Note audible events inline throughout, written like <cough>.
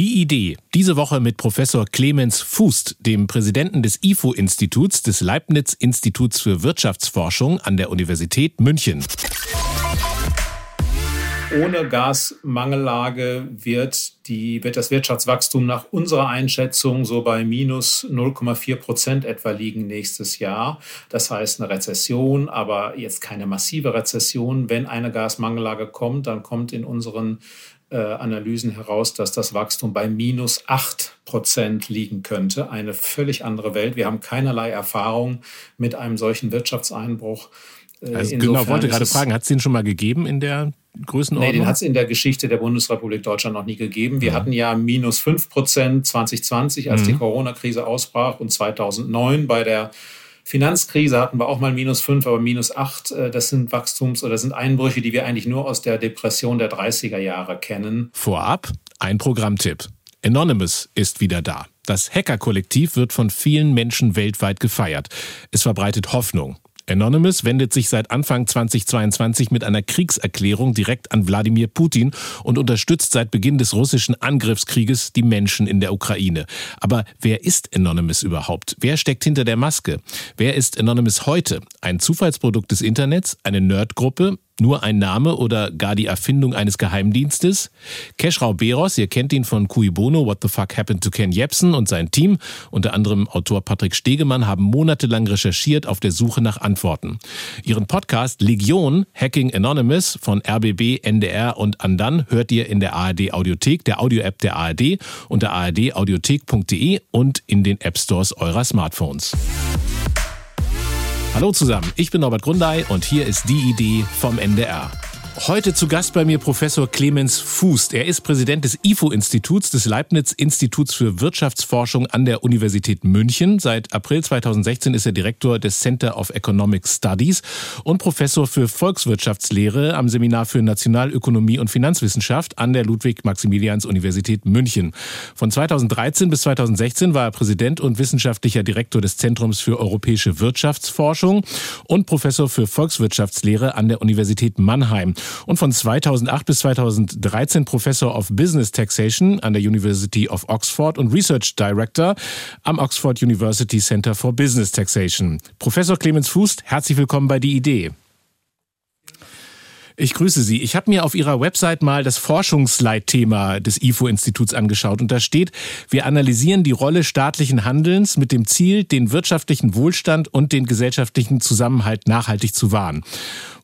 Die Idee. Diese Woche mit Professor Clemens Fußt, dem Präsidenten des IFO-Instituts, des Leibniz-Instituts für Wirtschaftsforschung an der Universität München. Ohne Gasmangellage wird, die, wird das Wirtschaftswachstum nach unserer Einschätzung so bei minus 0,4 Prozent etwa liegen nächstes Jahr. Das heißt eine Rezession, aber jetzt keine massive Rezession. Wenn eine Gasmangellage kommt, dann kommt in unseren äh, Analysen heraus, dass das Wachstum bei minus 8 Prozent liegen könnte. Eine völlig andere Welt. Wir haben keinerlei Erfahrung mit einem solchen Wirtschaftseinbruch. Äh, also genau, wollte gerade fragen, hat es den schon mal gegeben in der Größenordnung? Nee, den hat es in der Geschichte der Bundesrepublik Deutschland noch nie gegeben. Wir mhm. hatten ja minus 5 Prozent 2020, als mhm. die Corona-Krise ausbrach und 2009 bei der Finanzkrise hatten wir auch mal minus 5, aber minus 8. Äh, das sind Wachstums- oder sind Einbrüche, die wir eigentlich nur aus der Depression der 30er Jahre kennen. Vorab ein Programmtipp. Anonymous ist wieder da. Das Hacker-Kollektiv wird von vielen Menschen weltweit gefeiert. Es verbreitet Hoffnung. Anonymous wendet sich seit Anfang 2022 mit einer Kriegserklärung direkt an Wladimir Putin und unterstützt seit Beginn des russischen Angriffskrieges die Menschen in der Ukraine. Aber wer ist Anonymous überhaupt? Wer steckt hinter der Maske? Wer ist Anonymous heute? Ein Zufallsprodukt des Internets? Eine Nerdgruppe? Nur ein Name oder gar die Erfindung eines Geheimdienstes? Keschrau Beros, ihr kennt ihn von Cui Bono, What the Fuck Happened to Ken Jebsen und sein Team, unter anderem Autor Patrick Stegemann, haben monatelang recherchiert auf der Suche nach Antworten. Ihren Podcast Legion Hacking Anonymous von RBB, NDR und Andan hört ihr in der ARD Audiothek, der Audio-App der ARD unter ardaudiothek.de und in den App Stores eurer Smartphones. Hallo zusammen, ich bin Norbert Grundei und hier ist die Idee vom NDR. Heute zu Gast bei mir Professor Clemens Fußt. Er ist Präsident des IFO-Instituts, des Leibniz-Instituts für Wirtschaftsforschung an der Universität München. Seit April 2016 ist er Direktor des Center of Economic Studies und Professor für Volkswirtschaftslehre am Seminar für Nationalökonomie und Finanzwissenschaft an der Ludwig-Maximilians-Universität München. Von 2013 bis 2016 war er Präsident und wissenschaftlicher Direktor des Zentrums für europäische Wirtschaftsforschung und Professor für Volkswirtschaftslehre an der Universität Mannheim und von 2008 bis 2013 Professor of Business Taxation an der University of Oxford und Research Director am Oxford University Center for Business Taxation. Professor Clemens Fuß, herzlich willkommen bei Die Idee. Ich grüße Sie. Ich habe mir auf Ihrer Website mal das Forschungsleitthema des IFO-Instituts angeschaut und da steht, wir analysieren die Rolle staatlichen Handelns mit dem Ziel, den wirtschaftlichen Wohlstand und den gesellschaftlichen Zusammenhalt nachhaltig zu wahren.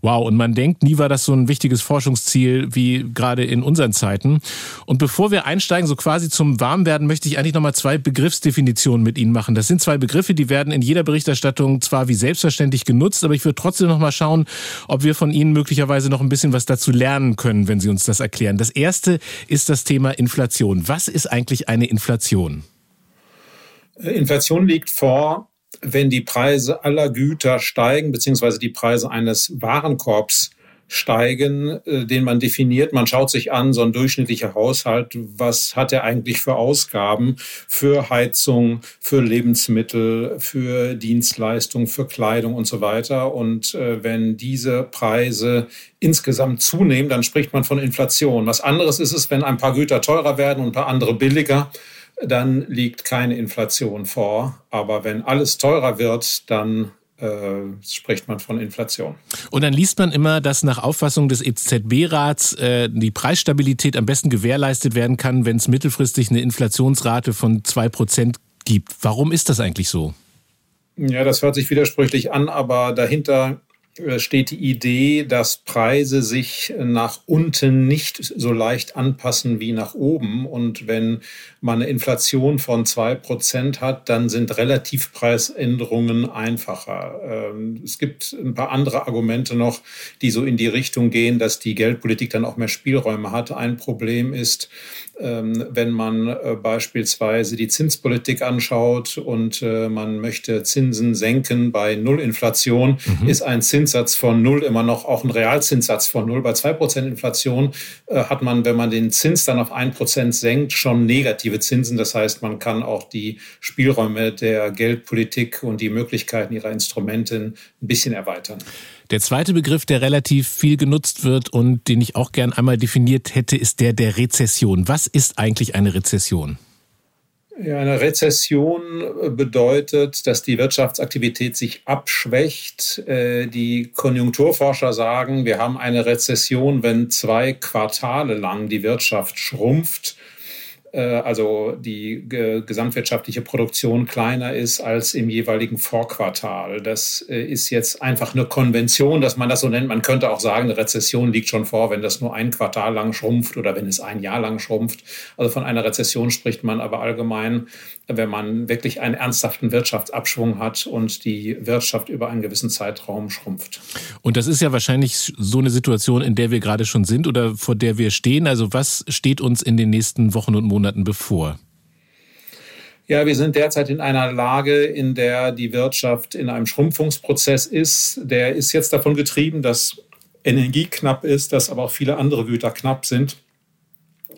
Wow, und man denkt, nie war das so ein wichtiges Forschungsziel wie gerade in unseren Zeiten. Und bevor wir einsteigen, so quasi zum Warmwerden, möchte ich eigentlich nochmal zwei Begriffsdefinitionen mit Ihnen machen. Das sind zwei Begriffe, die werden in jeder Berichterstattung zwar wie selbstverständlich genutzt, aber ich würde trotzdem nochmal schauen, ob wir von Ihnen möglicherweise noch ein bisschen was dazu lernen können, wenn Sie uns das erklären. Das erste ist das Thema Inflation. Was ist eigentlich eine Inflation? Inflation liegt vor, wenn die Preise aller Güter steigen, beziehungsweise die Preise eines Warenkorbs steigen, äh, den man definiert. Man schaut sich an, so ein durchschnittlicher Haushalt, was hat er eigentlich für Ausgaben für Heizung, für Lebensmittel, für Dienstleistungen, für Kleidung und so weiter. Und äh, wenn diese Preise insgesamt zunehmen, dann spricht man von Inflation. Was anderes ist es, wenn ein paar Güter teurer werden und ein paar andere billiger dann liegt keine Inflation vor. Aber wenn alles teurer wird, dann äh, spricht man von Inflation. Und dann liest man immer, dass nach Auffassung des EZB-Rats äh, die Preisstabilität am besten gewährleistet werden kann, wenn es mittelfristig eine Inflationsrate von 2% gibt. Warum ist das eigentlich so? Ja, das hört sich widersprüchlich an, aber dahinter äh, steht die Idee, dass Preise sich nach unten nicht so leicht anpassen wie nach oben. Und wenn man eine Inflation von zwei Prozent hat, dann sind Relativpreisänderungen einfacher. Ähm, es gibt ein paar andere Argumente noch, die so in die Richtung gehen, dass die Geldpolitik dann auch mehr Spielräume hat. Ein Problem ist, ähm, wenn man äh, beispielsweise die Zinspolitik anschaut und äh, man möchte Zinsen senken bei Nullinflation, mhm. ist ein Zins Zinssatz von null immer noch auch einen Realzinssatz von null. Bei zwei Prozent Inflation äh, hat man, wenn man den Zins dann auf ein Prozent senkt, schon negative Zinsen. Das heißt, man kann auch die Spielräume der Geldpolitik und die Möglichkeiten ihrer Instrumente ein bisschen erweitern. Der zweite Begriff, der relativ viel genutzt wird und den ich auch gern einmal definiert hätte, ist der der Rezession. Was ist eigentlich eine Rezession? Ja, eine Rezession bedeutet, dass die Wirtschaftsaktivität sich abschwächt. Äh, die Konjunkturforscher sagen, wir haben eine Rezession, wenn zwei Quartale lang die Wirtschaft schrumpft also die gesamtwirtschaftliche Produktion kleiner ist als im jeweiligen Vorquartal. Das äh, ist jetzt einfach eine Konvention, dass man das so nennt. Man könnte auch sagen, eine Rezession liegt schon vor, wenn das nur ein Quartal lang schrumpft oder wenn es ein Jahr lang schrumpft. Also von einer Rezession spricht man aber allgemein, wenn man wirklich einen ernsthaften Wirtschaftsabschwung hat und die Wirtschaft über einen gewissen Zeitraum schrumpft. Und das ist ja wahrscheinlich so eine Situation, in der wir gerade schon sind oder vor der wir stehen. Also was steht uns in den nächsten Wochen und Monaten bevor? Ja, wir sind derzeit in einer Lage, in der die Wirtschaft in einem Schrumpfungsprozess ist. Der ist jetzt davon getrieben, dass Energie knapp ist, dass aber auch viele andere Güter knapp sind.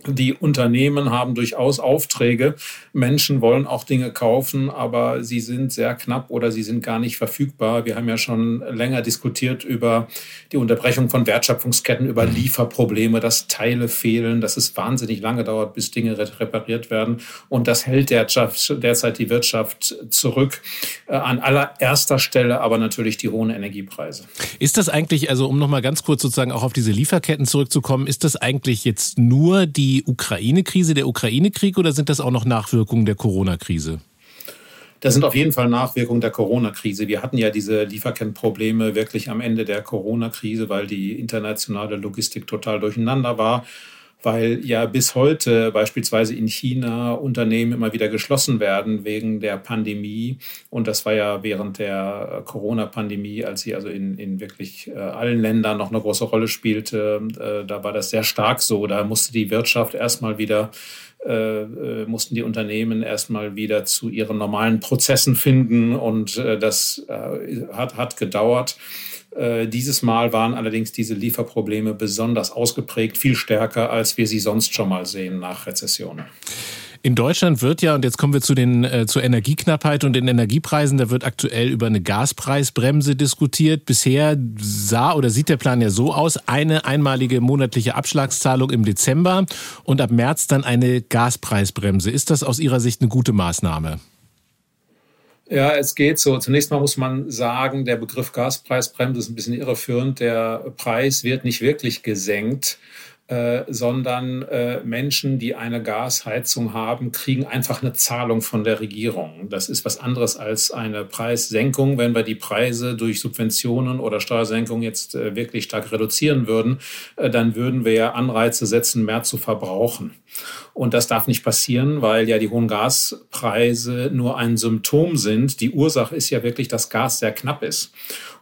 Die Unternehmen haben durchaus Aufträge. Menschen wollen auch Dinge kaufen, aber sie sind sehr knapp oder sie sind gar nicht verfügbar. Wir haben ja schon länger diskutiert über die Unterbrechung von Wertschöpfungsketten, über Lieferprobleme, dass Teile fehlen, dass es wahnsinnig lange dauert, bis Dinge repariert werden. Und das hält derzeit die Wirtschaft zurück. Äh, an allererster Stelle aber natürlich die hohen Energiepreise. Ist das eigentlich, also um nochmal ganz kurz sozusagen auch auf diese Lieferketten zurückzukommen, ist das eigentlich jetzt nur die die Ukraine-Krise, der Ukraine-Krieg oder sind das auch noch Nachwirkungen der Corona-Krise? Das sind auf jeden Fall Nachwirkungen der Corona-Krise. Wir hatten ja diese Lieferkettenprobleme wirklich am Ende der Corona-Krise, weil die internationale Logistik total durcheinander war weil ja bis heute beispielsweise in China Unternehmen immer wieder geschlossen werden wegen der Pandemie. Und das war ja während der Corona-Pandemie, als sie also in, in wirklich äh, allen Ländern noch eine große Rolle spielte, äh, da war das sehr stark so. Da musste die Wirtschaft erstmal wieder äh, äh mussten die Unternehmen erstmal wieder zu ihren normalen Prozessen finden und das hat, hat gedauert. Äh, dieses Mal waren allerdings diese Lieferprobleme besonders ausgeprägt, viel stärker, als wir sie sonst schon mal sehen nach Rezessionen. In Deutschland wird ja, und jetzt kommen wir zu den, äh, zur Energieknappheit und den Energiepreisen, da wird aktuell über eine Gaspreisbremse diskutiert. Bisher sah oder sieht der Plan ja so aus, eine einmalige monatliche Abschlagszahlung im Dezember und ab März dann eine Gaspreisbremse. Ist das aus Ihrer Sicht eine gute Maßnahme? Ja, es geht so. Zunächst mal muss man sagen, der Begriff Gaspreisbremse ist ein bisschen irreführend. Der Preis wird nicht wirklich gesenkt, äh, sondern äh, Menschen, die eine Gasheizung haben, kriegen einfach eine Zahlung von der Regierung. Das ist was anderes als eine Preissenkung. Wenn wir die Preise durch Subventionen oder Steuersenkungen jetzt äh, wirklich stark reduzieren würden, äh, dann würden wir ja Anreize setzen, mehr zu verbrauchen. Und das darf nicht passieren, weil ja die hohen Gaspreise nur ein Symptom sind. Die Ursache ist ja wirklich, dass Gas sehr knapp ist.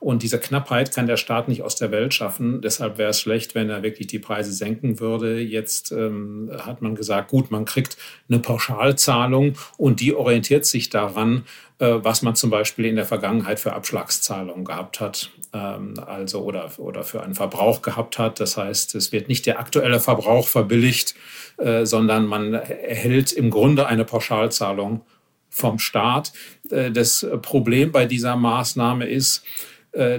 Und diese Knappheit kann der Staat nicht aus der Welt schaffen. Deshalb wäre es schlecht, wenn er wirklich die Preise senken würde. Jetzt ähm, hat man gesagt, gut, man kriegt eine Pauschalzahlung und die orientiert sich daran, äh, was man zum Beispiel in der Vergangenheit für Abschlagszahlungen gehabt hat, also oder, oder für einen Verbrauch gehabt hat. Das heißt, es wird nicht der aktuelle Verbrauch verbilligt, äh, sondern man erhält im Grunde eine Pauschalzahlung vom Staat. Äh, das Problem bei dieser Maßnahme ist,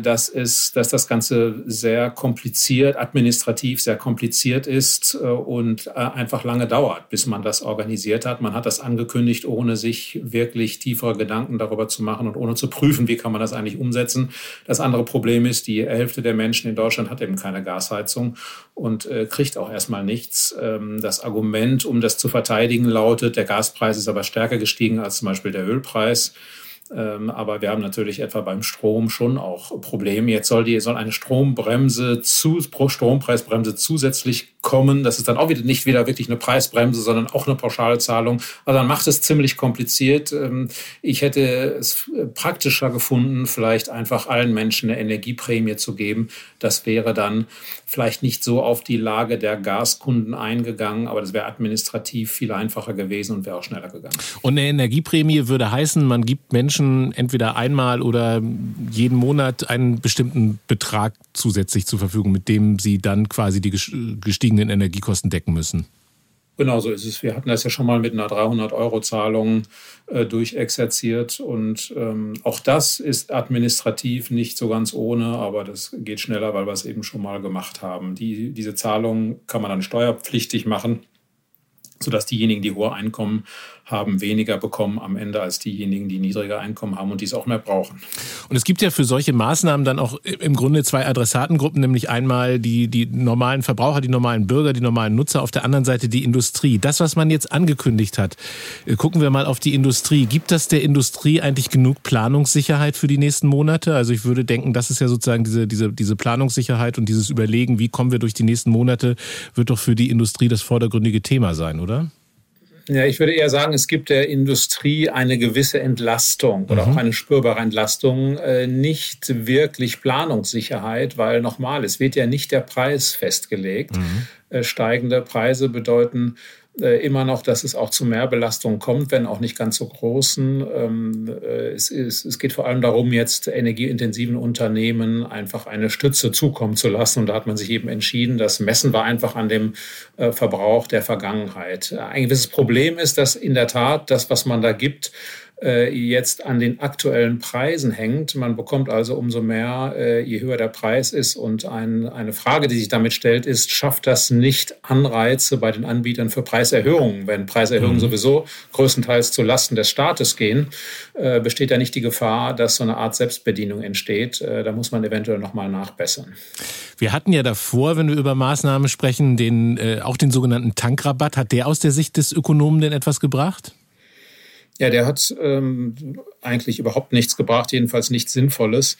dass, es, dass das Ganze sehr kompliziert, administrativ sehr kompliziert ist äh, und äh, einfach lange dauert, bis man das organisiert hat. Man hat das angekündigt, ohne sich wirklich tiefere Gedanken darüber zu machen und ohne zu prüfen, wie kann man das eigentlich umsetzen. Das andere Problem ist, die Hälfte der Menschen in Deutschland hat eben keine Gasheizung und kriegt auch erstmal nichts. Ähm, das Argument, um das zu verteidigen, lautet, der Gaspreis ist aber stärker gestiegen als zum Beispiel der Ölpreis. Ähm, aber wir haben natürlich etwa beim Strom schon auch Probleme. Jetzt soll die soll eine Strombremse zu Strompreisbremse zusätzlich kommen. Das ist dann auch wieder nicht wieder wirklich eine Preisbremse, sondern auch eine Pauschalzahlung. Also dann macht es ziemlich kompliziert. Ähm, ich hätte es praktischer gefunden, vielleicht einfach allen Menschen eine Energieprämie zu geben. Das wäre dann vielleicht nicht so auf die Lage der Gaskunden eingegangen, aber das wäre administrativ viel einfacher gewesen und wäre auch schneller gegangen. Und eine Energieprämie würde heißen, man gibt Menschen entweder einmal oder jeden Monat einen bestimmten Betrag zusätzlich zur Verfügung, mit dem sie dann quasi die gestiegenen Energiekosten decken müssen. Genau so ist es. Wir hatten das ja schon mal mit einer 300-Euro-Zahlung äh, durchexerziert und ähm, auch das ist administrativ nicht so ganz ohne, aber das geht schneller, weil wir es eben schon mal gemacht haben. Die, diese Zahlung kann man dann steuerpflichtig machen sodass diejenigen, die hohe Einkommen haben, weniger bekommen am Ende als diejenigen, die niedriger Einkommen haben und dies auch mehr brauchen. Und es gibt ja für solche Maßnahmen dann auch im Grunde zwei Adressatengruppen, nämlich einmal die, die normalen Verbraucher, die normalen Bürger, die normalen Nutzer, auf der anderen Seite die Industrie. Das, was man jetzt angekündigt hat, äh, gucken wir mal auf die Industrie. Gibt das der Industrie eigentlich genug Planungssicherheit für die nächsten Monate? Also ich würde denken, das ist ja sozusagen diese, diese, diese Planungssicherheit und dieses Überlegen, wie kommen wir durch die nächsten Monate, wird doch für die Industrie das vordergründige Thema sein, oder? Ja, ich würde eher sagen, es gibt der Industrie eine gewisse Entlastung oder mhm. auch eine spürbare Entlastung, äh, nicht wirklich Planungssicherheit, weil nochmal, es wird ja nicht der Preis festgelegt. Mhm. Äh, steigende Preise bedeuten immer noch, dass es auch zu Mehrbelastungen kommt, wenn auch nicht ganz so großen. Ähm, äh, es, ist, es geht vor allem darum, jetzt energieintensiven Unternehmen einfach eine Stütze zukommen zu lassen. Und da hat man sich eben entschieden, das messen wir einfach an dem äh, Verbrauch der Vergangenheit. Ein gewisses Problem ist, dass in der Tat das, was man da gibt, äh, jetzt an den aktuellen Preisen hängt. Man bekommt also umso mehr, äh, je höher der Preis ist. Und ein, eine Frage, die sich damit stellt, ist, schafft das nicht Anreize bei den Anbietern für Preiserhöhungen? Wenn Preiserhöhungen mhm. sowieso größtenteils zu Lasten des Staates gehen, äh, besteht ja nicht die Gefahr, dass so eine Art Selbstbedienung entsteht. Äh, da muss man eventuell nochmal nachbessern. Wir hatten ja davor, wenn wir über Maßnahmen sprechen, den, äh, auch den sogenannten Tankrabatt. Hat der aus der Sicht des Ökonomen denn etwas gebracht? Ja, der hat ähm, eigentlich überhaupt nichts gebracht, jedenfalls nichts Sinnvolles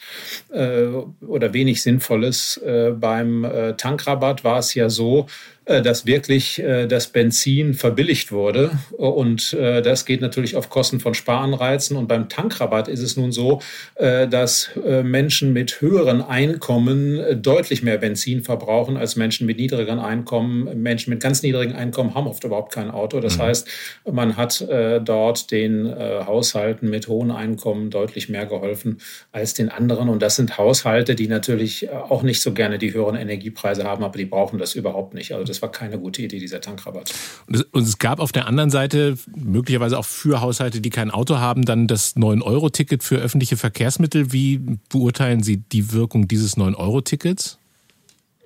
äh, oder wenig Sinnvolles. Äh, beim äh, Tankrabatt war es ja so, dass wirklich äh, das Benzin verbilligt wurde. Und äh, das geht natürlich auf Kosten von Sparanreizen. Und beim Tankrabatt ist es nun so, dass Menschen mit höheren Einkommen deutlich mehr Benzin verbrauchen als Menschen mit niedrigeren Einkommen. Menschen mit ganz niedrigen Einkommen haben oft überhaupt kein Auto. Das mhm. heißt, man hat dort den Haushalten mit hohen Einkommen deutlich mehr geholfen als den anderen. Und das sind Haushalte, die natürlich auch nicht so gerne die höheren Energiepreise haben, aber die brauchen das überhaupt nicht. Also das das war keine gute Idee, dieser Tankrabatt. Und es, und es gab auf der anderen Seite möglicherweise auch für Haushalte, die kein Auto haben, dann das 9-Euro-Ticket für öffentliche Verkehrsmittel. Wie beurteilen Sie die Wirkung dieses 9-Euro-Tickets?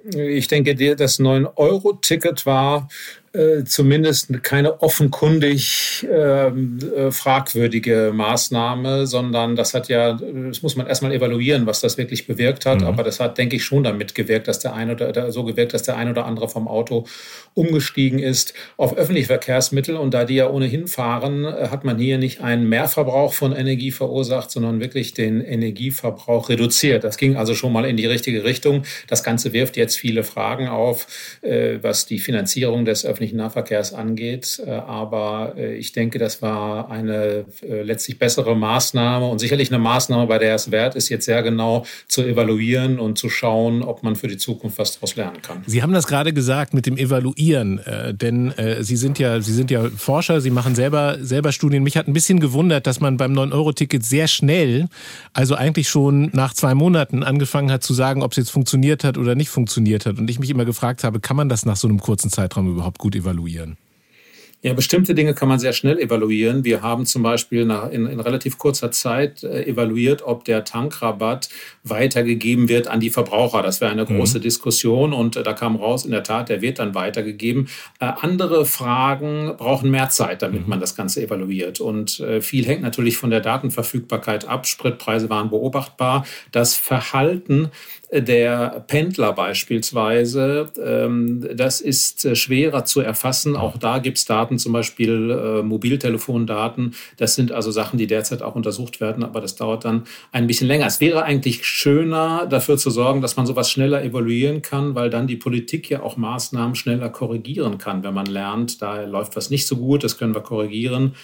Ich denke, das 9-Euro-Ticket war äh, zumindest keine offenkundig ähm, äh, fragwürdige Maßnahme, sondern das hat ja, das muss man erstmal evaluieren, was das wirklich bewirkt hat. Mhm. Aber das hat, denke ich, schon damit gewirkt, dass der eine oder so gewirkt, dass der ein oder andere vom Auto umgestiegen ist auf öffentliche Verkehrsmittel. Und da die ja ohnehin fahren, äh, hat man hier nicht einen Mehrverbrauch von Energie verursacht, sondern wirklich den Energieverbrauch reduziert. Das ging also schon mal in die richtige Richtung. Das Ganze wirft jetzt viele Fragen auf, äh, was die Finanzierung des öffentlichen öffentlichen Nahverkehrs angeht. Äh, aber äh, ich denke, das war eine äh, letztlich bessere Maßnahme und sicherlich eine Maßnahme, bei der es wert ist, jetzt sehr genau zu evaluieren und zu schauen, ob man für die Zukunft was daraus lernen kann. Sie haben das gerade gesagt mit dem Evaluieren, denn Sie sind ja, Sie sind ja Forscher, Sie machen selber, selber Studien. Mich hat ein bisschen gewundert, dass man beim 9-Euro-Ticket sehr schnell, also eigentlich schon nach zwei Monaten angefangen hat zu sagen, ob es jetzt funktioniert hat oder nicht funktioniert hat. Und ich mich immer gefragt habe, kann man das nach so einem kurzen Zeitraum überhaupt gut evaluieren? Ja, bestimmte Dinge kann man sehr schnell evaluieren. Wir haben zum Beispiel nach, in, in relativ kurzer Zeit äh, evaluiert, ob der Tankrabatt weitergegeben wird an die Verbraucher. Das wäre eine mhm. große Diskussion und äh, da kam raus, in der Tat, der wird dann weitergegeben. Äh, andere Fragen brauchen mehr Zeit, damit mhm. man das Ganze evaluiert. Und äh, viel hängt natürlich von der Datenverfügbarkeit ab. Spritpreise waren beobachtbar. Das Verhalten der Pendler beispielsweise. Ähm, das ist äh, schwerer zu erfassen. Auch da gibt es Daten, zum Beispiel äh, Mobiltelefondaten. Das sind also Sachen, die derzeit auch untersucht werden, aber das dauert dann ein bisschen länger. Es wäre eigentlich schöner, dafür zu sorgen, dass man sowas schneller evaluieren kann, weil dann die Politik ja auch Maßnahmen schneller korrigieren kann, wenn man lernt, da läuft was nicht so gut, das können wir korrigieren.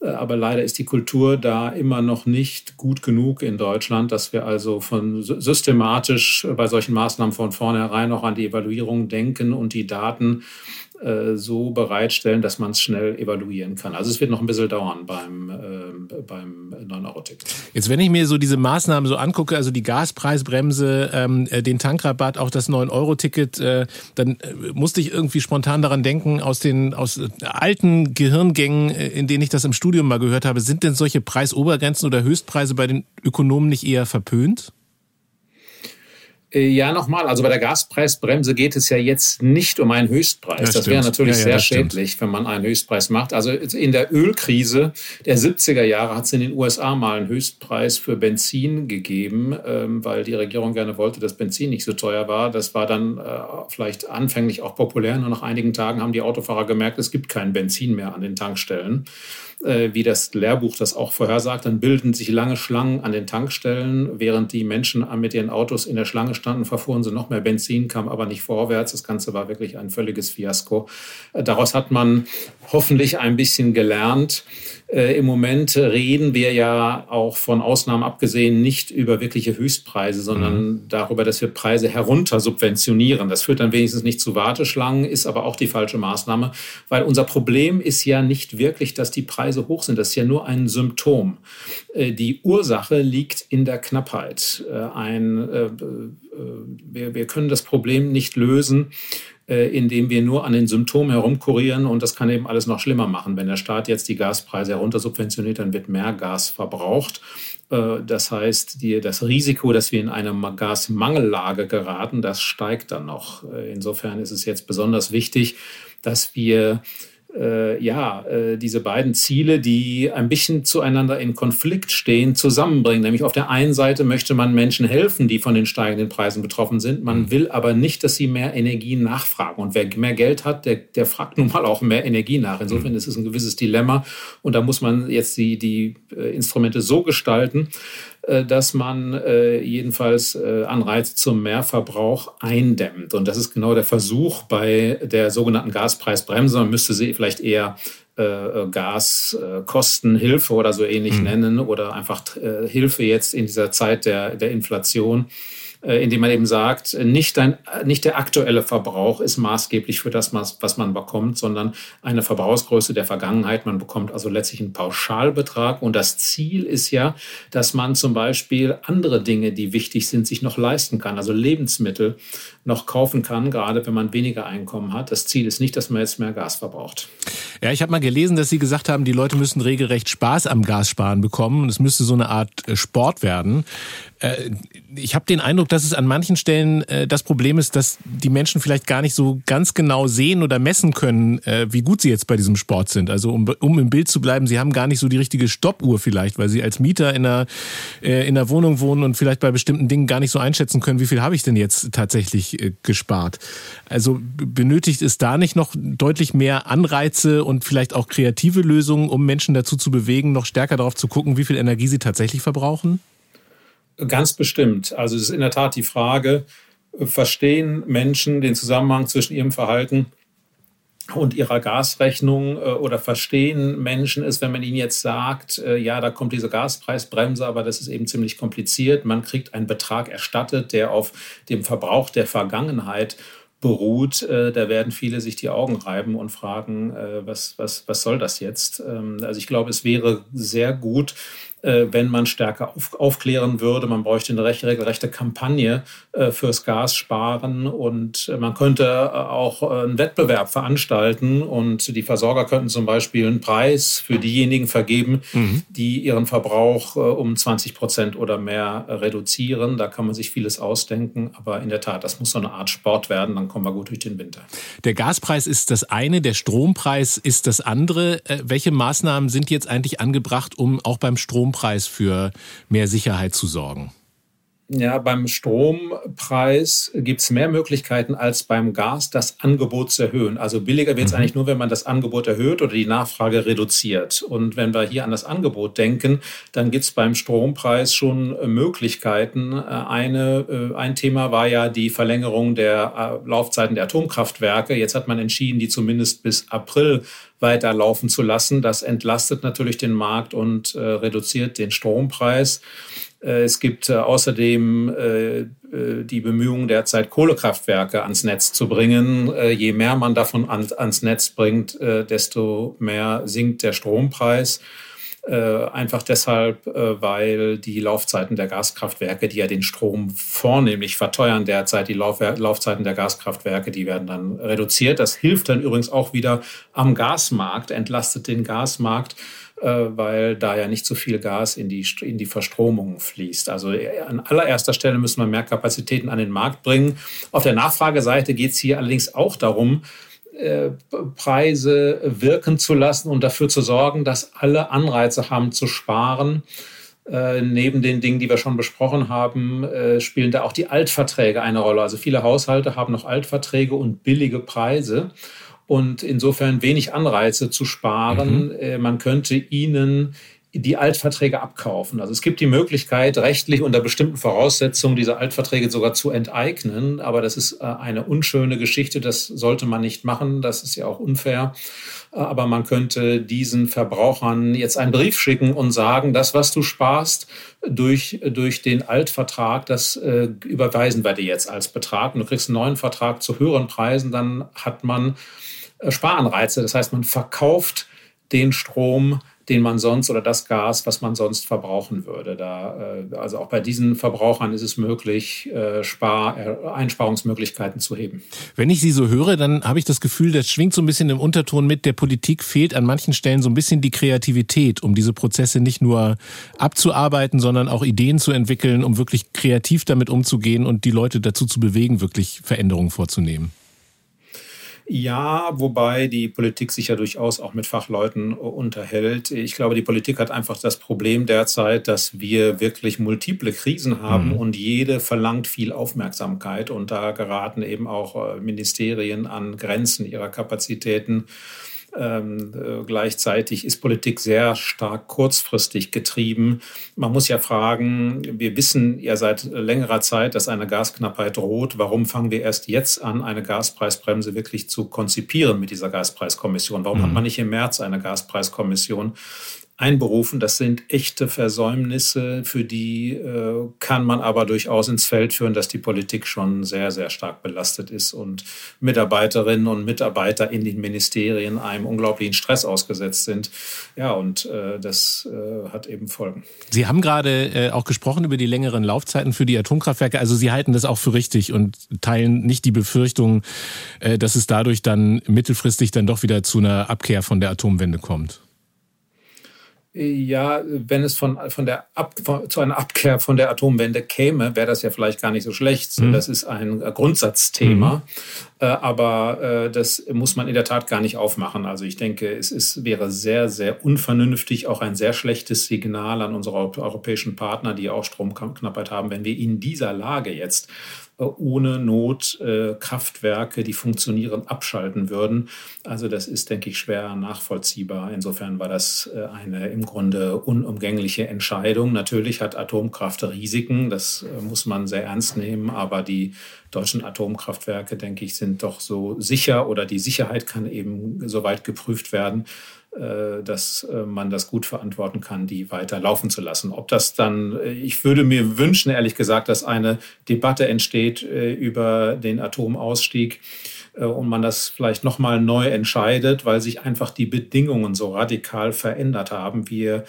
Äh, aber leider ist die Kultur da immer noch nicht gut genug in Deutschland, dass wir also von systematisch bei solchen Maßnahmen von vornherein auch an die Evaluierung denken und die Daten äh, so bereitstellen, dass man es schnell evaluieren kann. Also es wird noch ein bisschen dauern beim, äh, beim 9-Euro-Ticket. Jetzt, wenn ich mir so diese Maßnahmen so angucke, also die Gaspreisbremse, ähm, äh, den Tankrabatt, auch das 9-Euro-Ticket, äh, dann äh, musste ich irgendwie spontan daran denken, aus den aus alten Gehirngängen, in denen ich das im Studium mal gehört habe, sind denn solche Preisobergrenzen oder Höchstpreise bei den Ökonomen nicht eher verpönt? Äh, ja, nochmal, also bei der Gaspreisbremse geht es ja jetzt nicht um einen Höchstpreis. Das, das wäre natürlich ja, ja, sehr schädlich, stimmt. wenn man einen Höchstpreis macht. Also in der Ölkrise der 70er Jahre hat es in den USA mal einen Höchstpreis für Benzin gegeben, ähm, weil die Regierung gerne wollte, dass Benzin nicht so teuer war. Das war dann äh, vielleicht anfänglich auch populär. Nur nach einigen Tagen haben die Autofahrer gemerkt, es gibt kein Benzin mehr an den Tankstellen äh, wie das Lehrbuch das auch vorhersagt, dann bilden sich lange Schlangen an den Tankstellen. Während die Menschen mit ihren Autos in der Schlange standen, verfuhren sie noch mehr Benzin, kam aber nicht vorwärts. Das Ganze war wirklich ein völliges Fiasko. Äh, daraus hat man hoffentlich ein bisschen gelernt. Äh, Im Moment reden wir ja auch von Ausnahmen abgesehen nicht über wirkliche Höchstpreise, sondern mhm. darüber, dass wir Preise herunter subventionieren. Das führt dann wenigstens nicht zu Warteschlangen, ist aber auch die falsche Maßnahme, weil unser Problem ist ja nicht wirklich, dass die Preise hoch sind. Das ist ja nur ein Symptom. Äh, die Ursache liegt in der Knappheit. Äh, ein, äh, wir, wir können das Problem nicht lösen äh, indem wir nur an den Symptomen herumkurieren und das kann eben alles noch schlimmer machen. Wenn der Staat jetzt die Gaspreise heruntersubventioniert, dann wird mehr Gas verbraucht. Äh, das heißt, das Risiko, dass wir in eine Gasmangellage geraten, das steigt dann noch. Äh, insofern ist es jetzt besonders wichtig, dass wir äh, ja, äh, diese beiden Ziele, die ein bisschen zueinander in Konflikt stehen, zusammenbringen. Nämlich auf der einen Seite möchte man Menschen helfen, die von den steigenden Preisen betroffen sind. Man mhm. will aber nicht, dass sie mehr Energie nachfragen. Und wer mehr Geld hat, der, der fragt nun mal auch mehr Energie nach. Insofern mhm. ist es ein gewisses Dilemma. Und da muss man jetzt die, die äh, Instrumente so gestalten, dass man äh, jedenfalls äh, Anreize zum Mehrverbrauch eindämmt. Und das ist genau der Versuch bei der sogenannten Gaspreisbremse. Man müsste sie vielleicht eher Gaskostenhilfe oder so ähnlich mhm. nennen oder einfach Hilfe jetzt in dieser Zeit der, der Inflation äh, indem man eben sagt, nicht, ein, nicht der aktuelle Verbrauch ist maßgeblich für das, was man bekommt, sondern eine Verbrauchsgröße der Vergangenheit. Man bekommt also letztlich einen Pauschalbetrag. Und das Ziel ist ja, dass man zum Beispiel andere Dinge, die wichtig sind, sich noch leisten kann. Also Lebensmittel noch kaufen kann, gerade wenn man weniger Einkommen hat. Das Ziel ist nicht, dass man jetzt mehr Gas verbraucht. Ja, ich habe mal gelesen, dass Sie gesagt haben, die Leute müssen regelrecht Spaß am Gassparen bekommen. Es müsste so eine Art äh, Sport werden. Äh, ich habe den Eindruck, dass es an manchen Stellen äh, das Problem ist, dass die Menschen vielleicht gar nicht so ganz genau sehen oder messen können, wie gut sie jetzt bei diesem Sport sind. Also um, um im Bild zu bleiben, sie haben gar nicht so die richtige Stoppuhr vielleicht, weil sie als Mieter in einer, in einer Wohnung wohnen und vielleicht bei bestimmten Dingen gar nicht so einschätzen können, wie viel habe ich denn jetzt tatsächlich äh, gespart. Also benötigt es da nicht noch deutlich mehr Anreize und vielleicht auch kreative Lösungen, um Menschen dazu zu bewegen, noch stärker darauf zu gucken, wie viel Energie sie tatsächlich verbrauchen? Ganz bestimmt. Also es ist in der Tat die Frage, verstehen Menschen den Zusammenhang zwischen ihrem Verhalten und ihrer Gasrechnung äh, oder verstehen Menschen es, wenn man ihnen jetzt sagt, äh, ja, da kommt diese Gaspreisbremse, aber das ist eben ziemlich kompliziert. Man kriegt einen Betrag erstattet, der auf dem Verbrauch der Vergangenheit beruht, äh, da werden viele sich die Augen reiben und fragen, was, was, was soll das jetzt? Ähm, also ich glaube, es wäre sehr gut, äh, wenn man stärker auf, aufklären würde. Man bräuchte eine recht, regelrechte Kampagne äh, fürs Gassparen und äh, man könnte äh, auch äh, einen Wettbewerb veranstalten und die Versorger könnten zum Beispiel einen Preis für diejenigen vergeben, mhm. die ihren Verbrauch äh, um 20 Prozent oder mehr reduzieren. Da kann man sich vieles ausdenken, aber in der Tat, das muss so eine Art Sport werden, dann kommen wir gut durch den Winter. Der Gaspreis ist das eine, der Strompreis ist das andere. welche Maßnahmen sind jetzt eigentlich angebracht, um auch beim Strompreis Strompreis für mehr Sicherheit zu sorgen? Ja, beim Strompreis gibt es mehr Möglichkeiten als beim Gas, das Angebot zu erhöhen. Also billiger wird es mhm. eigentlich nur, wenn man das Angebot erhöht oder die Nachfrage reduziert. Und wenn wir hier an das Angebot denken, dann gibt es beim Strompreis schon äh, Möglichkeiten. Äh, eine, äh, ein Thema war ja die Verlängerung der Laufzeiten der Atomkraftwerke. Jetzt hat man entschieden, die zumindest bis April weiterlaufen zu lassen. Das entlastet natürlich den Markt und reduziert den Strompreis. Äh, es gibt äh, außerdem äh, die Bemühungen derzeit, Kohlekraftwerke ans Netz zu bringen. Je mehr man davon ans Netz bringt, desto mehr sinkt der Strompreis. Einfach deshalb, weil die Laufzeiten der Gaskraftwerke, die ja den Strom vornehmlich verteuern derzeit, die Laufzeiten der Gaskraftwerke, die werden dann reduziert. Das hilft dann übrigens auch wieder am Gasmarkt, entlastet den Gasmarkt weil da ja nicht so viel Gas in die, in die Verstromung fließt. Also äh, an allererster Stelle müssen wir mehr Kapazitäten an den Markt bringen. Auf der Nachfrageseite geht es hier allerdings auch darum, äh, Preise wirken zu lassen und dafür zu sorgen, dass alle Anreize haben zu sparen. Äh, neben den Dingen, die wir schon besprochen haben, äh, spielen da auch die Altverträge eine Rolle. Also viele Haushalte haben noch Altverträge und billige Preise und insofern wenig Anreize zu sparen. Mhm. Äh, man könnte ihnen die Altverträge abkaufen. Also es gibt die Möglichkeit, rechtlich unter bestimmten Voraussetzungen diese Altverträge sogar zu enteignen. Aber das ist äh, eine unschöne Geschichte. Das sollte man nicht machen. Das ist ja auch unfair. Aber man könnte diesen Verbrauchern jetzt einen Brief schicken und sagen, das, was du sparst durch, durch den Altvertrag, das äh, überweisen wir dir jetzt als Betrag. Und du kriegst einen neuen Vertrag zu höheren Preisen. Dann hat man äh, Sparanreize. Das heißt, man verkauft den Strom, den man sonst oder das Gas, was man sonst verbrauchen würde. Da, äh, also auch bei diesen Verbrauchern ist es möglich, äh, Spar Einsparungsmöglichkeiten zu heben. Wenn ich Sie so höre, dann habe ich das Gefühl, das schwingt so ein bisschen im Unterton mit, der Politik fehlt an manchen Stellen so ein bisschen die Kreativität, um diese Prozesse nicht nur abzuarbeiten, sondern auch Ideen zu entwickeln, um wirklich kreativ damit umzugehen und die Leute dazu zu bewegen, wirklich Veränderungen vorzunehmen. Ja, wobei die Politik sich ja durchaus auch mit Fachleuten unterhält. Ich glaube, die Politik hat einfach das Problem derzeit, dass wir wirklich multiple Krisen haben mhm. und jede verlangt viel Aufmerksamkeit und da geraten eben auch äh, Ministerien an Grenzen ihrer Kapazitäten. Ähm, äh, gleichzeitig ist Politik sehr stark kurzfristig getrieben. Man muss ja fragen, wir wissen ja seit längerer Zeit, dass eine Gasknappheit droht. Warum fangen wir erst jetzt an, eine Gaspreisbremse wirklich zu konzipieren mit dieser Gaspreiskommission? Warum mhm. hat man nicht im März eine Gaspreiskommission? Einberufen. Das sind echte Versäumnisse, für die äh, kann man aber durchaus ins Feld führen, dass die Politik schon sehr, sehr stark belastet ist und Mitarbeiterinnen und Mitarbeiter in den Ministerien einem unglaublichen Stress ausgesetzt sind. Ja, und äh, das äh, hat eben Folgen. Sie haben gerade äh, auch gesprochen über die längeren Laufzeiten für die Atomkraftwerke. Also Sie halten das auch für richtig und teilen nicht die Befürchtung, äh, dass es dadurch dann mittelfristig dann doch wieder zu einer Abkehr von der Atomwende kommt. Ja, wenn es von, von der Ab, von, zu einer Abkehr von der Atomwende käme, wäre das ja vielleicht gar nicht so schlecht. Mhm. Das ist ein Grundsatzthema. Mhm. Äh, aber äh, das muss man in der Tat gar nicht aufmachen. Also ich denke, es ist, wäre sehr, sehr unvernünftig, auch ein sehr schlechtes Signal an unsere europäischen Partner, die auch Stromknappheit haben, wenn wir in dieser Lage jetzt ohne Not äh, Kraftwerke, die funktionieren, abschalten würden. Also das ist, denke ich, schwer nachvollziehbar. Insofern war das äh, eine im Grunde unumgängliche Entscheidung. Natürlich hat Atomkraft Risiken, das äh, muss man sehr ernst nehmen, aber die deutschen Atomkraftwerke, denke ich, sind doch so sicher oder die Sicherheit kann eben so weit geprüft werden, äh, dass äh, man das gut verantworten kann, die weiter laufen zu lassen. Ob das dann, äh, ich würde mir wünschen, ehrlich gesagt, dass eine Debatte entsteht über den Atomausstieg und man das vielleicht nochmal neu entscheidet, weil sich einfach die Bedingungen so radikal verändert haben. Wir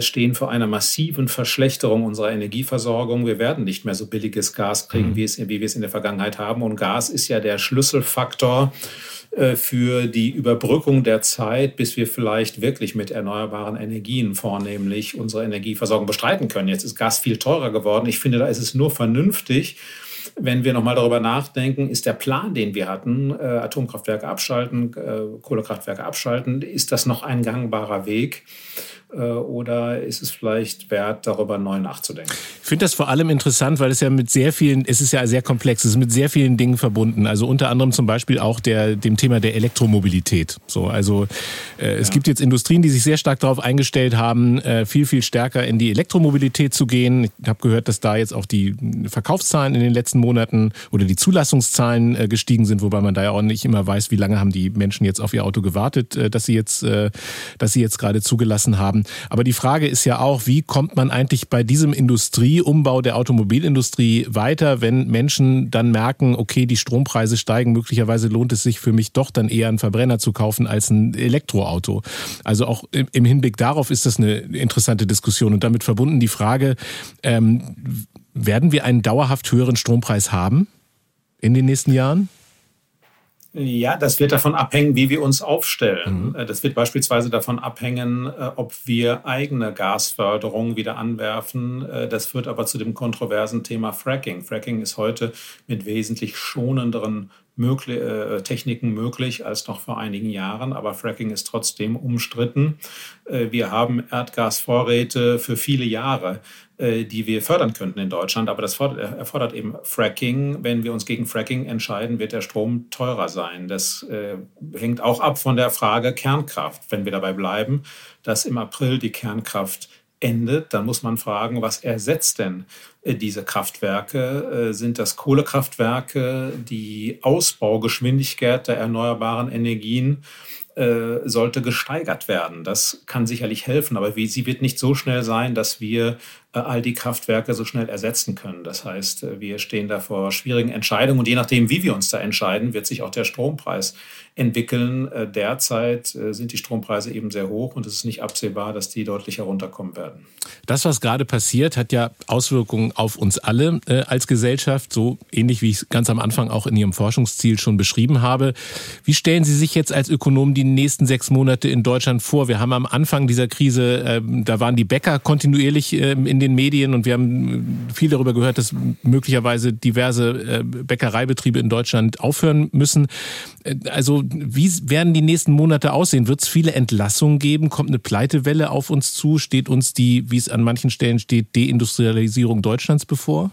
stehen vor einer massiven Verschlechterung unserer Energieversorgung. Wir werden nicht mehr so billiges Gas kriegen, mhm. wie, es, wie wir es in der Vergangenheit haben. Und Gas ist ja der Schlüsselfaktor äh, für die Überbrückung der Zeit, bis wir vielleicht wirklich mit erneuerbaren Energien vornehmlich unsere Energieversorgung bestreiten können. Jetzt ist Gas viel teurer geworden. Ich finde, da ist es nur vernünftig, wenn wir nochmal darüber nachdenken, ist der Plan, den wir hatten, äh, Atomkraftwerke abschalten, äh, Kohlekraftwerke abschalten, ist das noch ein gangbarer Weg? Äh, oder ist es vielleicht wert, darüber neu nachzudenken? Ich finde das vor allem interessant, weil es ja mit sehr vielen, es ist ja sehr komplex, es ist mit sehr vielen Dingen verbunden. Also unter anderem zum Beispiel auch der, dem Thema der Elektromobilität. So, also äh, es ja. gibt jetzt Industrien, die sich sehr stark darauf eingestellt haben, äh, viel, viel stärker in die Elektromobilität zu gehen. Ich habe gehört, dass da jetzt auch die Verkaufszahlen in den letzten Monaten oder die Zulassungszahlen äh, gestiegen sind, wobei man da ja auch nicht immer weiß, wie lange haben die Menschen jetzt auf ihr Auto gewartet, äh, dass sie jetzt, äh, dass sie jetzt gerade zugelassen haben. Aber die Frage ist ja auch, wie kommt man eigentlich bei diesem Industrieumbau der Automobilindustrie weiter, wenn Menschen dann merken, okay, die Strompreise steigen, möglicherweise lohnt es sich für mich doch dann eher einen Verbrenner zu kaufen als ein Elektroauto. Also auch im Hinblick darauf ist das eine interessante Diskussion und damit verbunden die Frage, ähm, werden wir einen dauerhaft höheren Strompreis haben in den nächsten Jahren? Ja, das wird davon abhängen, wie wir uns aufstellen. Mhm. Äh, das wird beispielsweise davon abhängen, äh, ob wir eigene Gasförderung wieder anwerfen. Äh, das führt aber zu dem kontroversen Thema Fracking. Fracking ist heute mit wesentlich schonenderen möglich, äh, Techniken möglich als noch vor einigen Jahren, aber Fracking ist trotzdem umstritten. Äh, wir haben Erdgasvorräte für viele Jahre, die wir fördern könnten in Deutschland, aber das fordert, erfordert eben Fracking. Wenn wir uns gegen Fracking entscheiden, wird der Strom teurer sein. Das äh, hängt auch ab von der Frage Kernkraft. Wenn wir dabei bleiben, dass im April die Kernkraft endet, dann muss man fragen, was ersetzt denn äh, diese Kraftwerke? Äh, sind das Kohlekraftwerke? Die Ausbaugeschwindigkeit der erneuerbaren Energien äh, sollte gesteigert werden. Das kann sicherlich helfen, aber sie wird nicht so schnell sein, dass wir äh, all die Kraftwerke so schnell ersetzen können. Das heißt, äh, wir stehen da vor schwierigen Entscheidungen und je nachdem, wie wir uns da entscheiden, wird sich auch der Strompreis entwickeln. Äh, derzeit sind die Strompreise eben sehr hoch und es ist nicht absehbar, dass die deutlich herunterkommen werden. Das, was gerade passiert, hat ja Auswirkungen auf uns alle äh, als Gesellschaft, so ähnlich wie ich es ganz am Anfang auch in Ihrem Forschungsziel schon beschrieben habe. Wie stellen Sie sich jetzt als Ökonom die nächsten sechs Monate in Deutschland vor? Wir haben am Anfang dieser Krise, äh, da waren die Bäcker kontinuierlich äh, in den Medien und wir haben viel darüber gehört, dass möglicherweise diverse Bäckereibetriebe in Deutschland aufhören müssen. Also wie werden die nächsten Monate aussehen? Wird es viele Entlassungen geben? Kommt eine Pleitewelle auf uns zu? Steht uns die, wie es an manchen Stellen steht, Deindustrialisierung Deutschlands bevor?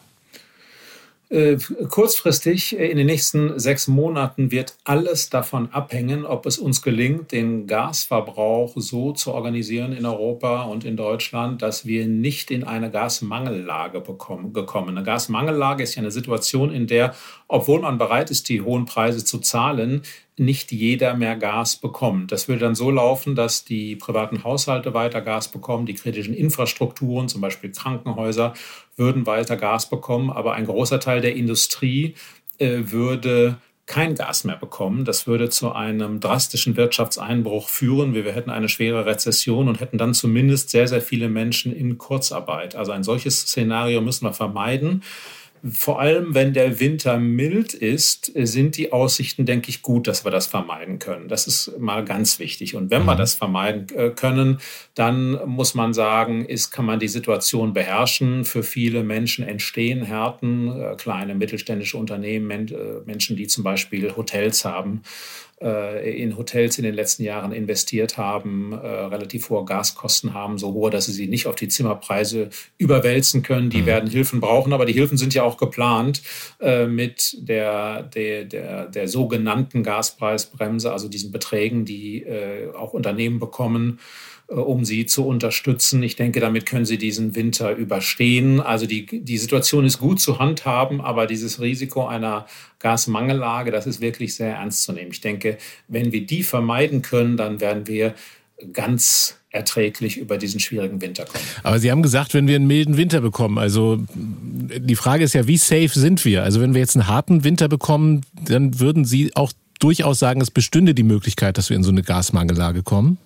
Äh, kurzfristig, äh, in den nächsten sechs Monaten, wird alles davon abhängen, ob es uns gelingt, den Gasverbrauch so zu organisieren in Europa und in Deutschland, dass wir nicht in eine Gasmangellage bekommen, gekommen. Eine Gasmangellage ist ja eine Situation, in der, obwohl man bereit ist, die hohen Preise zu zahlen, nicht jeder mehr Gas bekommt. Das würde dann so laufen, dass die privaten Haushalte weiter Gas bekommen, die kritischen Infrastrukturen, zum Beispiel Krankenhäuser, würden weiter Gas bekommen, aber ein großer Teil der Industrie äh, würde kein Gas mehr bekommen. Das würde zu einem drastischen Wirtschaftseinbruch führen. Wir hätten eine schwere Rezession und hätten dann zumindest sehr, sehr viele Menschen in Kurzarbeit. Also ein solches Szenario müssen wir vermeiden vor allem wenn der Winter mild ist, sind die Aussichten, denke ich, gut, dass wir das vermeiden können. Das ist mal ganz wichtig. Und wenn mhm. wir das vermeiden äh, können, dann muss man sagen, ist, kann man die Situation beherrschen. Für viele Menschen entstehen Härten, äh, kleine mittelständische Unternehmen, äh, Menschen, die zum Beispiel Hotels haben, äh, in Hotels in den letzten Jahren investiert haben, äh, relativ hohe Gaskosten haben, so hohe, dass sie sie nicht auf die Zimmerpreise überwälzen können. Die mhm. werden Hilfen brauchen, aber die Hilfen sind ja auch geplant äh, mit der, der, der, der sogenannten Gaspreisbremse, also diesen Beträgen, die auch Unternehmen bekommen äh, um sie zu unterstützen. Ich denke, damit können sie diesen Winter überstehen. Also die, die Situation ist gut zu handhaben, aber dieses Risiko einer Gasmangellage, das ist wirklich sehr ernst zu nehmen. Ich denke, wenn wir die vermeiden können, dann werden wir ganz erträglich über diesen schwierigen Winter kommen. Aber Sie haben gesagt, wenn wir einen milden Winter bekommen, also die Frage ist ja, wie safe sind wir? Also wenn wir jetzt einen harten Winter bekommen, dann würden Sie auch durchaus sagen, es bestünde die Möglichkeit, dass wir in so eine Gasmangellage kommen?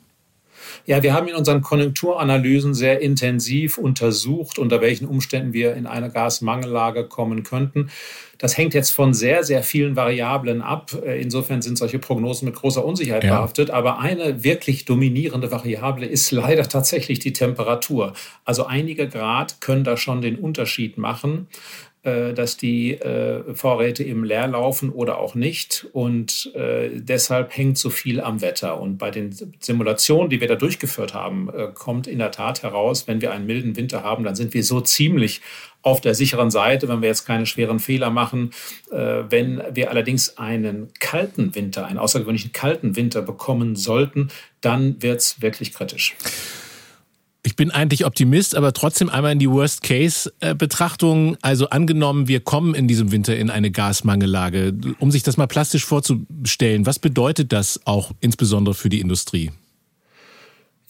Ja, wir haben in unseren Konjunkturanalysen sehr intensiv untersucht, unter welchen Umständen wir in eine Gasmangellage kommen könnten. Das hängt jetzt von sehr, sehr vielen Variablen ab. Äh, insofern sind solche Prognosen mit großer Unsicherheit ja. behaftet. Aber eine wirklich dominierende Variable ist leider tatsächlich die Temperatur. Also einige Grad können da schon den Unterschied machen. Äh, dass die äh, Vorräte eben leer laufen oder auch nicht. Und äh, deshalb hängt so viel am Wetter. Und bei den Simulationen, die wir da durchgeführt haben, kommt in der Tat heraus, wenn wir einen milden Winter haben, dann sind wir so ziemlich auf der sicheren Seite, wenn wir jetzt keine schweren Fehler machen. wenn wir allerdings einen kalten Winter, einen außergewöhnlichen kalten Winter bekommen sollten, dann wird es wirklich kritisch. Ich bin eigentlich Optimist, aber trotzdem einmal in die Worst-Case-Betrachtung. Also angenommen, wir kommen in diesem Winter in eine Gasmangellage. Um sich das mal plastisch vorzustellen, was bedeutet das auch insbesondere für die Industrie?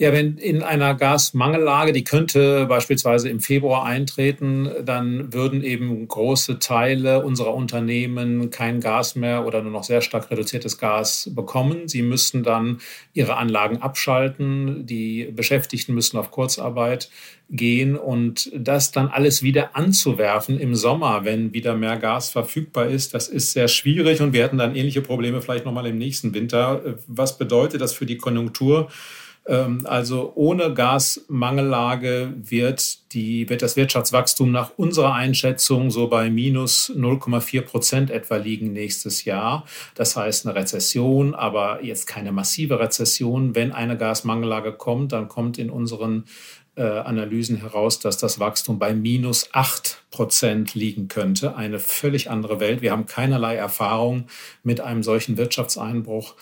Ja, wenn in einer Gasmangellage, die könnte beispielsweise im Februar eintreten, dann würden eben große Teile unserer Unternehmen kein Gas mehr oder nur noch sehr stark reduziertes Gas bekommen. Sie müssten dann ihre Anlagen abschalten. Die Beschäftigten müssten auf Kurzarbeit gehen und das dann alles wieder anzuwerfen im Sommer, wenn wieder mehr Gas verfügbar ist, das ist sehr schwierig und wir hätten dann ähnliche Probleme vielleicht nochmal im nächsten Winter. Was bedeutet das für die Konjunktur? Ähm, also ohne Gasmangellage wird, die, wird das Wirtschaftswachstum nach unserer Einschätzung so bei minus 0,4 Prozent etwa liegen nächstes Jahr. Das heißt eine Rezession, aber jetzt keine massive Rezession. Wenn eine Gasmangellage kommt, dann kommt in unseren äh, Analysen heraus, dass das Wachstum bei minus 8 Prozent liegen könnte. Eine völlig andere Welt. Wir haben keinerlei Erfahrung mit einem solchen Wirtschaftseinbruch.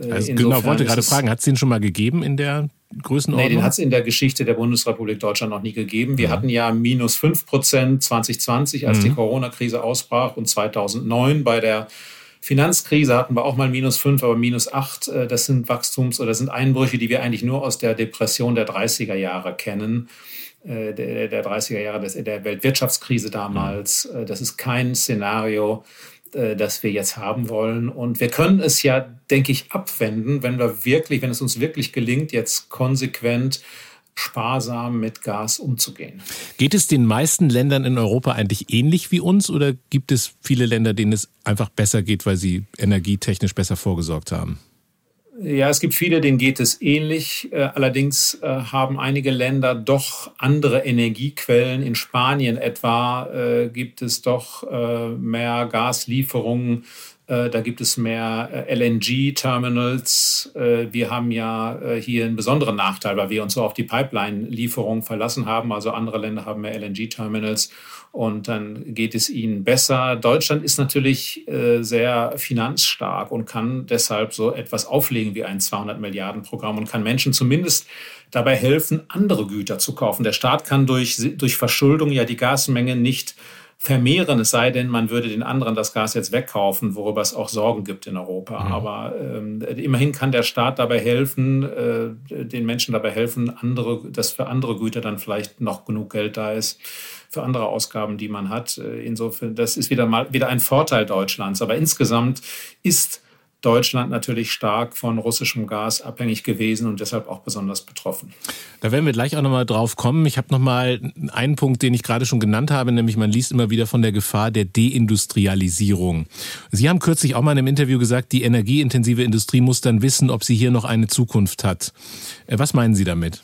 Äh, also genau, wollte gerade fragen, hat es den schon mal gegeben in der Größenordnung? Nee, den hat es in der Geschichte der Bundesrepublik Deutschland noch nie gegeben. Wir ja. hatten ja minus 5 Prozent 2020, als mhm. die Corona-Krise ausbrach und 2009 bei der Finanzkrise hatten wir auch mal minus 5, aber minus 8. Äh, das sind Wachstums- oder sind Einbrüche, die wir eigentlich nur aus der Depression der 30er Jahre kennen. Äh, der, der 30er Jahre der Weltwirtschaftskrise damals. Mhm. Das ist kein Szenario, äh, das wir jetzt haben wollen. Und wir können es ja, denke ich, abwenden, wenn wir wirklich, wenn es uns wirklich gelingt, jetzt konsequent sparsam mit Gas umzugehen. Geht es den meisten Ländern in Europa eigentlich ähnlich wie uns oder gibt es viele Länder, denen es einfach besser geht, weil sie energietechnisch besser vorgesorgt haben? Ja, es gibt viele, denen geht es ähnlich. Äh, allerdings äh, haben einige Länder doch andere Energiequellen. In Spanien etwa äh, gibt es doch mehr Gaslieferungen. Da gibt es mehr LNG-Terminals. Wir haben ja hier einen besonderen Nachteil, weil wir uns so auf die Pipeline-Lieferung verlassen haben. Also andere Länder haben mehr LNG-Terminals und dann geht es ihnen besser. Deutschland ist natürlich äh, sehr finanzstark und kann deshalb so etwas auflegen wie ein 200 Milliarden Programm und kann Menschen zumindest dabei helfen, andere Güter zu kaufen. Der Staat kann durch, durch Verschuldung ja die Gasmenge nicht vermehren, es sei denn, man würde den anderen das Gas jetzt wegkaufen, worüber es auch Sorgen gibt in Europa. Mhm. Aber ähm, immerhin kann der Staat dabei helfen, äh, den Menschen dabei helfen, andere, dass für andere Güter dann vielleicht noch genug Geld da ist für andere Ausgaben, die man hat. Äh, insofern, das ist wieder mal wieder ein Vorteil Deutschlands. Aber insgesamt ist Deutschland natürlich stark von russischem Gas abhängig gewesen und deshalb auch besonders betroffen. Da werden wir gleich auch nochmal drauf kommen. Ich habe nochmal einen Punkt, den ich gerade schon genannt habe, nämlich man liest immer wieder von der Gefahr der Deindustrialisierung. Sie haben kürzlich auch mal in einem Interview gesagt, die energieintensive Industrie muss dann wissen, ob sie hier noch eine Zukunft hat. Äh, was meinen Sie damit?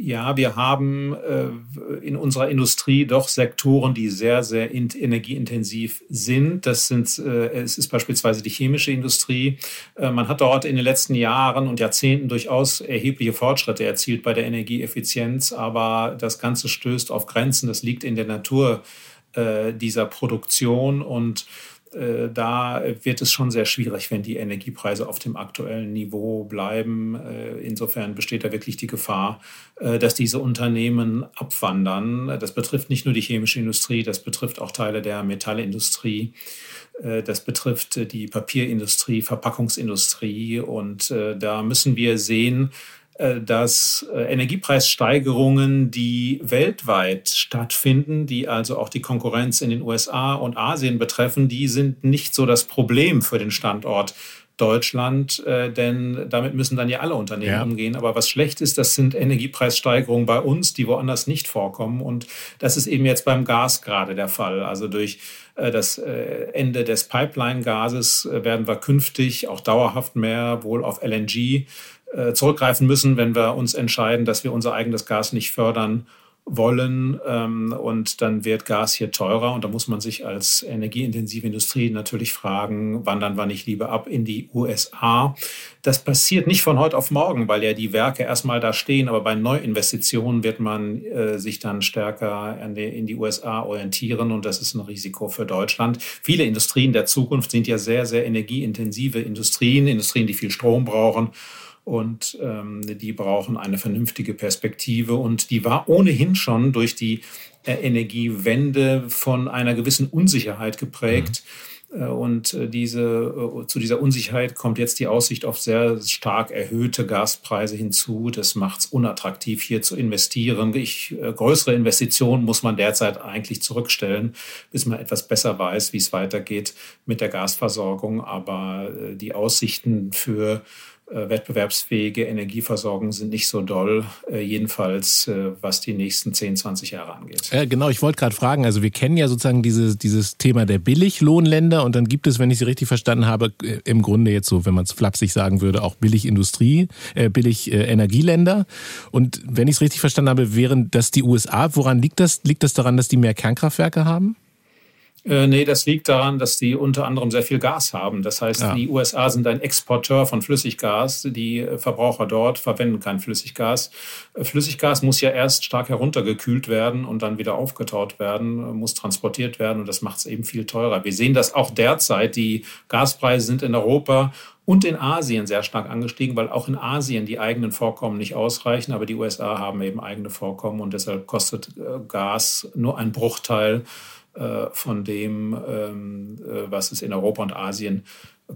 Ja, wir haben äh, in unserer Industrie doch Sektoren, die sehr, sehr in, energieintensiv sind. Das sind, äh, es ist beispielsweise die chemische Industrie. Äh, man hat dort in den letzten Jahren und Jahrzehnten durchaus erhebliche Fortschritte erzielt bei der Energieeffizienz, aber das Ganze stößt auf Grenzen. Das liegt in der Natur äh, dieser Produktion und da wird es schon sehr schwierig, wenn die Energiepreise auf dem aktuellen Niveau bleiben. Äh, insofern besteht da wirklich die Gefahr, äh, dass diese Unternehmen abwandern. Das betrifft nicht nur die chemische Industrie, das betrifft auch Teile der Metallindustrie. Das betrifft die Papierindustrie, Verpackungsindustrie. Und da müssen wir sehen, äh, dass äh, Energiepreissteigerungen, die weltweit stattfinden, die also auch die Konkurrenz in den USA und Asien betreffen, die sind nicht so das Problem für den Standort Deutschland, äh, denn damit müssen dann ja alle Unternehmen ja. umgehen. Aber was schlecht ist, das sind Energiepreissteigerungen bei uns, die woanders nicht vorkommen. Und das ist eben jetzt beim Gas gerade der Fall. Also durch das Ende des Pipeline-Gases werden wir künftig auch dauerhaft mehr wohl auf LNG äh, zurückgreifen müssen, wenn wir uns entscheiden, dass wir unser eigenes Gas nicht fördern wollen. Ähm, und dann wird Gas hier teurer. Und da muss man sich als energieintensive Industrie natürlich fragen, wandern wir nicht lieber ab in die USA? Das passiert nicht von heute auf morgen, weil ja die Werke erstmal da stehen. Aber bei Neuinvestitionen wird man äh, sich dann stärker in die USA orientieren. Und das ist ein Risiko für Deutschland. Viele Industrien der Zukunft sind ja sehr, sehr energieintensive Industrien, Industrien, die viel Strom brauchen und ähm, die brauchen eine vernünftige Perspektive und die war ohnehin schon durch die äh, Energiewende von einer gewissen Unsicherheit geprägt. Mhm. Äh, und äh, diese, äh, zu dieser Unsicherheit kommt jetzt die Aussicht auf sehr stark erhöhte Gaspreise hinzu. Das macht es unattraktiv, hier zu investieren. Ich, größere Investitionen muss man derzeit eigentlich zurückstellen, bis man etwas besser weiß, wie es weitergeht mit der Gasversorgung. Aber die Aussichten für wettbewerbsfähige Energieversorgung sind nicht so doll, äh, jedenfalls äh, was die nächsten 10, 20 Jahre angeht. Äh, genau, ich wollte gerade fragen, also wir kennen ja sozusagen diese, dieses Thema der Billiglohnländer und dann gibt es, wenn ich Sie richtig verstanden habe, äh, im Grunde jetzt so, wenn man es flapsig sagen würde, auch Billigindustrie, äh, billig äh. Und wenn ich es richtig verstanden habe, wären das die USA. Woran liegt das? Liegt das daran, dass die mehr Kernkraftwerke haben? Äh, nee, das liegt daran, dass die unter anderem sehr viel Gas haben. Das heißt, ja. die USA sind ein Exporteur von Flüssiggas. Die Verbraucher dort verwenden kein Flüssiggas. Äh, Flüssiggas muss ja erst stark heruntergekühlt werden und dann wieder aufgetaut werden, muss transportiert werden und das macht es eben viel teurer. Wir sehen das auch derzeit. Die Gaspreise sind in Europa und in Asien sehr stark angestiegen, weil auch in Asien die eigenen Vorkommen nicht ausreichen, aber die USA haben eben eigene Vorkommen und deshalb kostet äh, Gas nur ein Bruchteil äh, von dem, ähm, äh, was es in Europa und Asien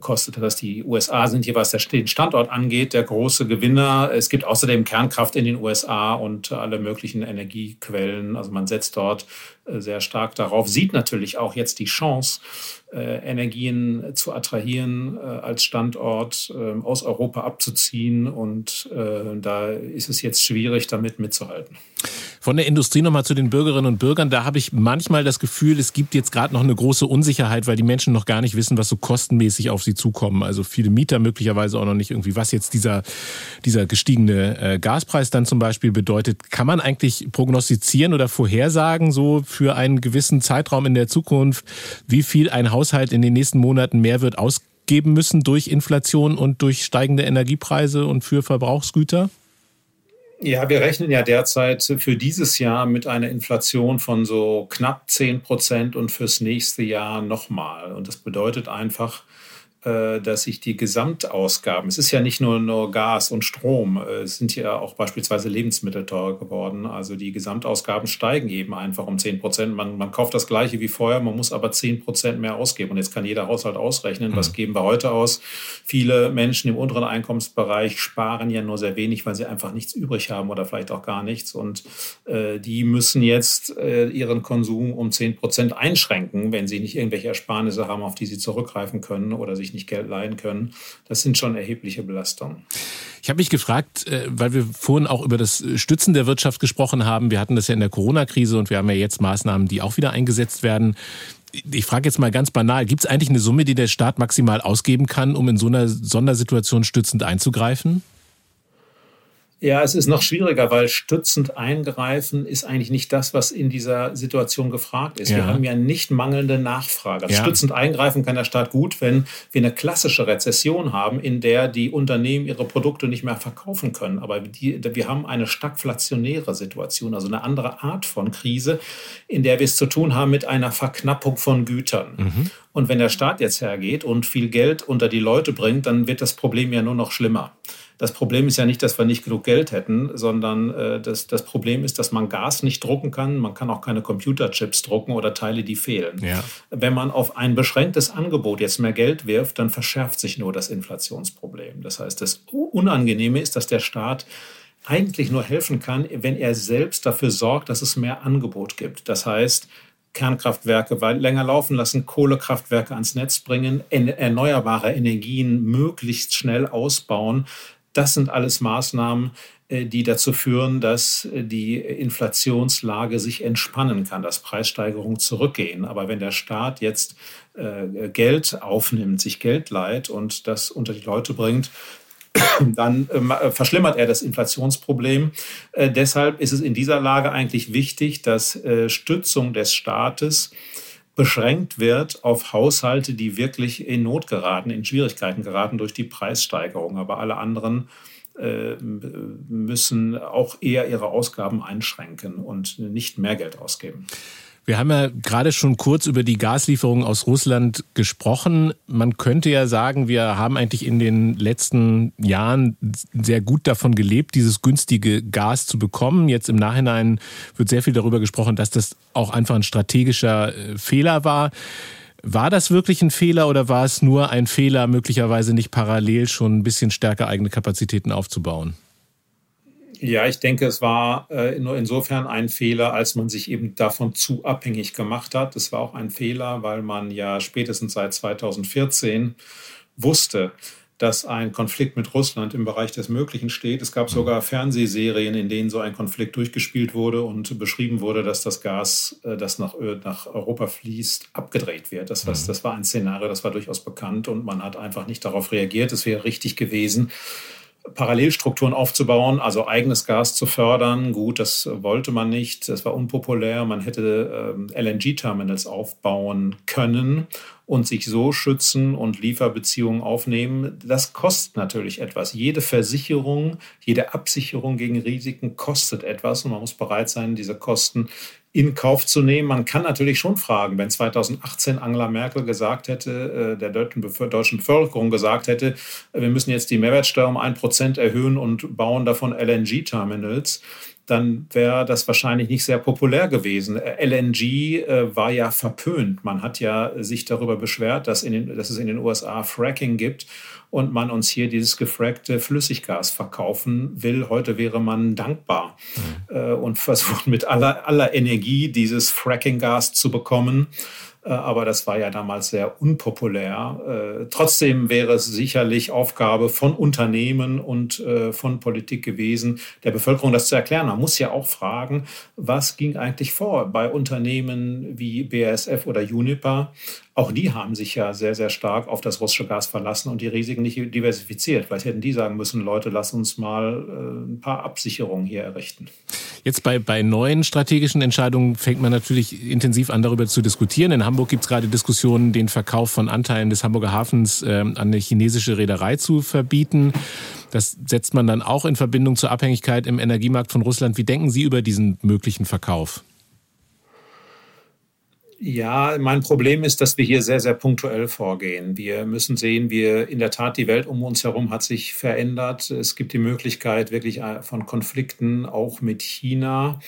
kostet das. Die USA sind hier, was den Standort angeht, der große Gewinner. Es gibt außerdem Kernkraft in den USA und alle möglichen Energiequellen. Also man setzt dort äh, sehr stark darauf, sieht natürlich auch jetzt die Chance, äh, Energien zu attrahieren, äh, als Standort ähm, aus Europa abzuziehen. Und da ist es jetzt schwierig, damit mitzuhalten. Von der Industrie nochmal zu den Bürgerinnen und Bürgern. Da habe ich manchmal das Gefühl, es gibt jetzt gerade noch eine große Unsicherheit, weil die Menschen noch gar nicht wissen, was so kostenmäßig auf sie zukommen. Also viele Mieter möglicherweise auch noch nicht irgendwie, was jetzt dieser, dieser gestiegene Gaspreis dann zum Beispiel bedeutet. Kann man eigentlich prognostizieren oder vorhersagen, so für einen gewissen Zeitraum in der Zukunft, wie viel ein Haushalt in den nächsten Monaten mehr wird ausgeben müssen durch Inflation und durch steigende Energiepreise und für Verbrauchsgüter? Ja, wir rechnen ja derzeit für dieses Jahr mit einer Inflation von so knapp 10 Prozent und fürs nächste Jahr nochmal. Und das bedeutet einfach, dass sich die Gesamtausgaben, es ist ja nicht nur, nur Gas und Strom, äh, es sind ja auch beispielsweise Lebensmittel teurer geworden. Also die Gesamtausgaben steigen eben einfach um 10 Prozent. Man, man kauft das gleiche wie vorher, man muss aber 10 Prozent mehr ausgeben. Und jetzt kann jeder Haushalt ausrechnen, mhm. was geben wir heute aus. Viele Menschen im unteren Einkommensbereich sparen ja nur sehr wenig, weil sie einfach nichts übrig haben oder vielleicht auch gar nichts. Und äh, die müssen jetzt äh, ihren Konsum um 10 Prozent einschränken, wenn sie nicht irgendwelche Ersparnisse haben, auf die sie zurückgreifen können oder sich nicht Geld leihen können. Das sind schon erhebliche Belastungen. Ich habe mich gefragt, äh, weil wir vorhin auch über das Stützen der Wirtschaft gesprochen haben. Wir hatten das ja in der Corona-Krise und wir haben ja jetzt Maßnahmen, die auch wieder eingesetzt werden. Ich frage jetzt mal ganz banal, gibt es eigentlich eine Summe, die der Staat maximal ausgeben kann, um in so einer Sondersituation stützend einzugreifen? Ja, es ist noch schwieriger, weil stützend eingreifen ist eigentlich nicht das, was in dieser Situation gefragt ist. Ja. Wir haben ja nicht mangelnde Nachfrage. Also ja. Stützend eingreifen kann der Staat gut, wenn wir eine klassische Rezession haben, in der die Unternehmen ihre Produkte nicht mehr verkaufen können. Aber die, wir haben eine stagflationäre Situation, also eine andere Art von Krise, in der wir es zu tun haben mit einer Verknappung von Gütern. Mhm. Und wenn der Staat jetzt hergeht und viel Geld unter die Leute bringt, dann wird das Problem ja nur noch schlimmer. Das Problem ist ja nicht, dass wir nicht genug Geld hätten, sondern äh, das, das Problem ist, dass man Gas nicht drucken kann. Man kann auch keine Computerchips drucken oder Teile, die fehlen. Ja. Wenn man auf ein beschränktes Angebot jetzt mehr Geld wirft, dann verschärft sich nur das Inflationsproblem. Das heißt, das Unangenehme ist, dass der Staat eigentlich nur helfen kann, wenn er selbst dafür sorgt, dass es mehr Angebot gibt. Das heißt, Kernkraftwerke länger laufen lassen, Kohlekraftwerke ans Netz bringen, erneuerbare Energien möglichst schnell ausbauen, das sind alles Maßnahmen, äh, die dazu führen, dass äh, die Inflationslage sich entspannen kann, dass Preissteigerungen zurückgehen. Aber wenn der Staat jetzt äh, Geld aufnimmt, sich Geld leiht und das unter die Leute bringt, <clears throat> dann äh, verschlimmert er das Inflationsproblem. Deshalb ist es in dieser Lage eigentlich wichtig, dass Stützung des Staates beschränkt wird auf Haushalte, die wirklich in Not geraten, in Schwierigkeiten geraten durch die Preissteigerung. Aber alle anderen äh, müssen auch eher ihre Ausgaben einschränken und nicht mehr Geld ausgeben. Wir haben ja gerade schon kurz über die Gaslieferungen aus Russland gesprochen. Man könnte ja sagen, wir haben eigentlich in den letzten Jahren sehr gut davon gelebt, dieses günstige Gas zu bekommen. Jetzt im Nachhinein wird sehr viel darüber gesprochen, dass das auch einfach ein strategischer äh, Fehler war. War das wirklich ein Fehler oder war es nur ein Fehler, möglicherweise nicht parallel schon ein bisschen stärker eigene Kapazitäten aufzubauen? Ja, ich denke, es war äh, nur insofern ein Fehler, als man sich eben davon zu abhängig gemacht hat. Es war auch ein Fehler, weil man ja spätestens seit 2014 wusste, dass ein Konflikt mit Russland im Bereich des Möglichen steht. Es gab sogar Fernsehserien, in denen so ein Konflikt durchgespielt wurde und beschrieben wurde, dass das Gas, äh, das nach, nach Europa fließt, abgedreht wird. Das, was, mhm. das war ein Szenario, das war durchaus bekannt und man hat einfach nicht darauf reagiert. Es wäre richtig gewesen, Parallelstrukturen aufzubauen, also eigenes Gas zu fördern. Gut, das wollte man nicht, das war unpopulär. Man hätte äh, LNG-Terminals aufbauen können und sich so schützen und Lieferbeziehungen aufnehmen. Das kostet natürlich etwas. Jede Versicherung, jede Absicherung gegen Risiken kostet etwas und man muss bereit sein, diese Kosten in Kauf zu nehmen. Man kann natürlich schon fragen, wenn 2018 Angela Merkel gesagt hätte, äh, der deutschen, deutschen Bevölkerung gesagt hätte, wir müssen jetzt die Mehrwertsteuer um ein Prozent erhöhen und bauen davon LNG-Terminals, dann wäre das wahrscheinlich nicht sehr populär gewesen. Äh, LNG äh, war ja verpönt. Man hat ja sich darüber beschwert, dass, in den, dass es in den USA Fracking gibt und man uns hier dieses gefrackte Flüssiggas verkaufen will. Heute wäre man dankbar mhm. äh, und versucht mit aller, aller Energie dieses Fracking-Gas zu bekommen. Äh, aber das war ja damals sehr unpopulär. Äh, trotzdem wäre es sicherlich Aufgabe von Unternehmen und äh, von Politik gewesen, der Bevölkerung das zu erklären. Man muss ja auch fragen, was ging eigentlich vor bei Unternehmen wie BASF oder Uniper? Auch die haben sich ja sehr, sehr stark auf das russische Gas verlassen und die Risiken nicht diversifiziert. Vielleicht hätten die sagen müssen, Leute, lass uns mal ein paar Absicherungen hier errichten. Jetzt bei, bei neuen strategischen Entscheidungen fängt man natürlich intensiv an, darüber zu diskutieren. In Hamburg gibt es gerade Diskussionen, den Verkauf von Anteilen des Hamburger Hafens äh, an eine chinesische Reederei zu verbieten. Das setzt man dann auch in Verbindung zur Abhängigkeit im Energiemarkt von Russland. Wie denken Sie über diesen möglichen Verkauf? Ja, mein Problem ist, dass wir hier sehr, sehr punktuell vorgehen. Wir müssen sehen, wir in der Tat, die Welt um uns herum hat sich verändert. Es gibt die Möglichkeit wirklich äh, von Konflikten auch mit China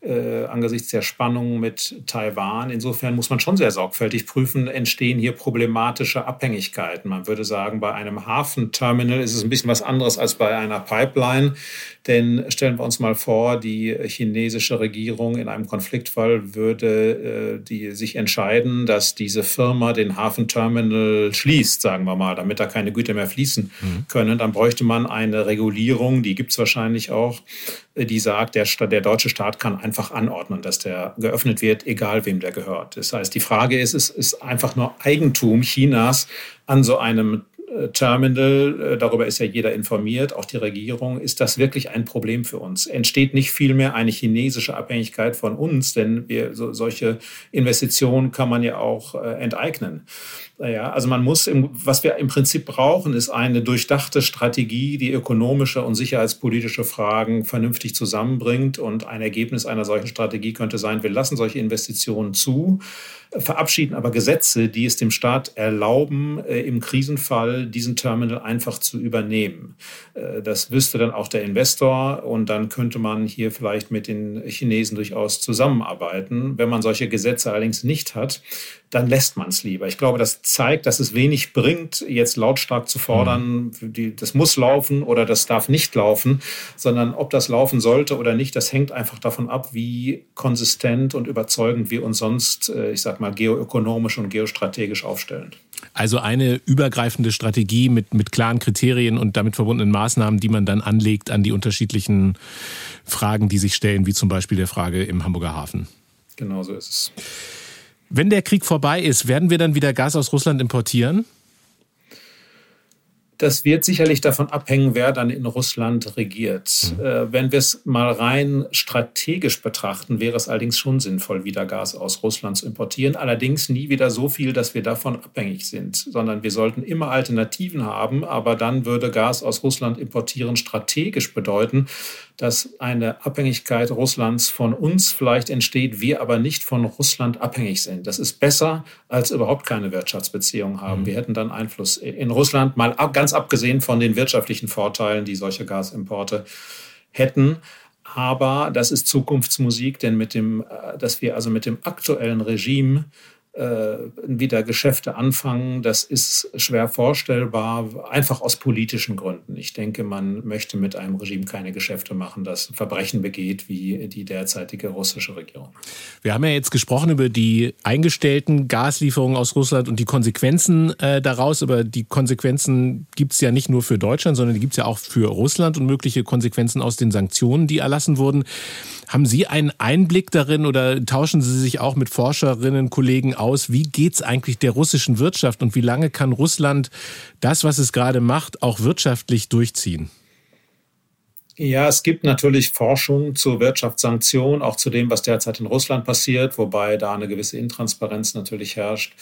äh, angesichts der Spannungen mit Taiwan. Insofern muss man schon sehr sorgfältig prüfen, entstehen hier problematische Abhängigkeiten. Man würde sagen, bei einem Hafenterminal ist es ein bisschen was anderes als bei einer Pipeline. Denn stellen wir uns mal vor, die chinesische Regierung in einem Konfliktfall würde äh, die sich entscheiden, dass diese Firma den Hafenterminal schließt, sagen wir mal, damit da keine Güter mehr fließen mhm. können. Dann bräuchte man eine Regulierung, die gibt es wahrscheinlich auch, die sagt, der, der deutsche Staat kann einfach anordnen, dass der geöffnet wird, egal wem der gehört. Das heißt, die Frage ist, es ist einfach nur Eigentum Chinas an so einem Terminal, äh, darüber ist ja jeder informiert, auch die Regierung, ist das wirklich ein Problem für uns? Entsteht nicht vielmehr eine chinesische Abhängigkeit von uns, denn wir, so, solche Investitionen kann man ja auch äh, enteignen. Naja, also man muss, im, was wir im Prinzip brauchen, ist eine durchdachte Strategie, die ökonomische und sicherheitspolitische Fragen vernünftig zusammenbringt. Und ein Ergebnis einer solchen Strategie könnte sein, wir lassen solche Investitionen zu, verabschieden aber Gesetze, die es dem Staat erlauben, äh, im Krisenfall diesen Terminal einfach zu übernehmen. Äh, das wüsste dann auch der Investor und dann könnte man hier vielleicht mit den Chinesen durchaus zusammenarbeiten. Wenn man solche Gesetze allerdings nicht hat, dann lässt man es lieber. Ich glaube, das zeigt, dass es wenig bringt, jetzt lautstark zu fordern, die, das muss laufen oder das darf nicht laufen, sondern ob das laufen sollte oder nicht, das hängt einfach davon ab, wie konsistent und überzeugend wir uns sonst, äh, ich sag mal, geoökonomisch und geostrategisch aufstellen. Also eine übergreifende Strategie mit, mit klaren Kriterien und damit verbundenen Maßnahmen, die man dann anlegt an die unterschiedlichen Fragen, die sich stellen, wie zum Beispiel der Frage im Hamburger Hafen. Genau so ist es. Wenn der Krieg vorbei ist, werden wir dann wieder Gas aus Russland importieren? Das wird sicherlich davon abhängen, wer dann in Russland regiert. Mhm. Äh, wenn wir es mal rein strategisch betrachten, wäre es allerdings schon sinnvoll, wieder Gas aus Russland zu importieren. Allerdings nie wieder so viel, dass wir davon abhängig sind, sondern wir sollten immer Alternativen haben. Aber dann würde Gas aus Russland importieren strategisch bedeuten, dass eine Abhängigkeit Russlands von uns vielleicht entsteht, wir aber nicht von Russland abhängig sind. Das ist besser, als überhaupt keine Wirtschaftsbeziehungen haben. Mhm. Wir hätten dann Einfluss in Russland, mal ganz abgesehen von den wirtschaftlichen Vorteilen, die solche Gasimporte hätten. Aber das ist Zukunftsmusik, denn mit dem, äh, dass wir also mit dem aktuellen Regime wieder Geschäfte anfangen, das ist schwer vorstellbar, einfach aus politischen Gründen. Ich denke, man möchte mit einem Regime keine Geschäfte machen, das Verbrechen begeht wie die derzeitige russische Regierung. Wir haben ja jetzt gesprochen über die eingestellten Gaslieferungen aus Russland und die Konsequenzen äh, daraus. Aber die Konsequenzen gibt es ja nicht nur für Deutschland, sondern die gibt es ja auch für Russland und mögliche Konsequenzen aus den Sanktionen, die erlassen wurden. Haben Sie einen Einblick darin oder tauschen Sie sich auch mit Forscherinnen, Kollegen aus? Wie geht es eigentlich der russischen Wirtschaft und wie lange kann Russland das, was es gerade macht, auch wirtschaftlich durchziehen? Ja, es gibt natürlich Forschung zur Wirtschaftssanktion, auch zu dem, was derzeit in Russland passiert, wobei da eine gewisse Intransparenz natürlich herrscht.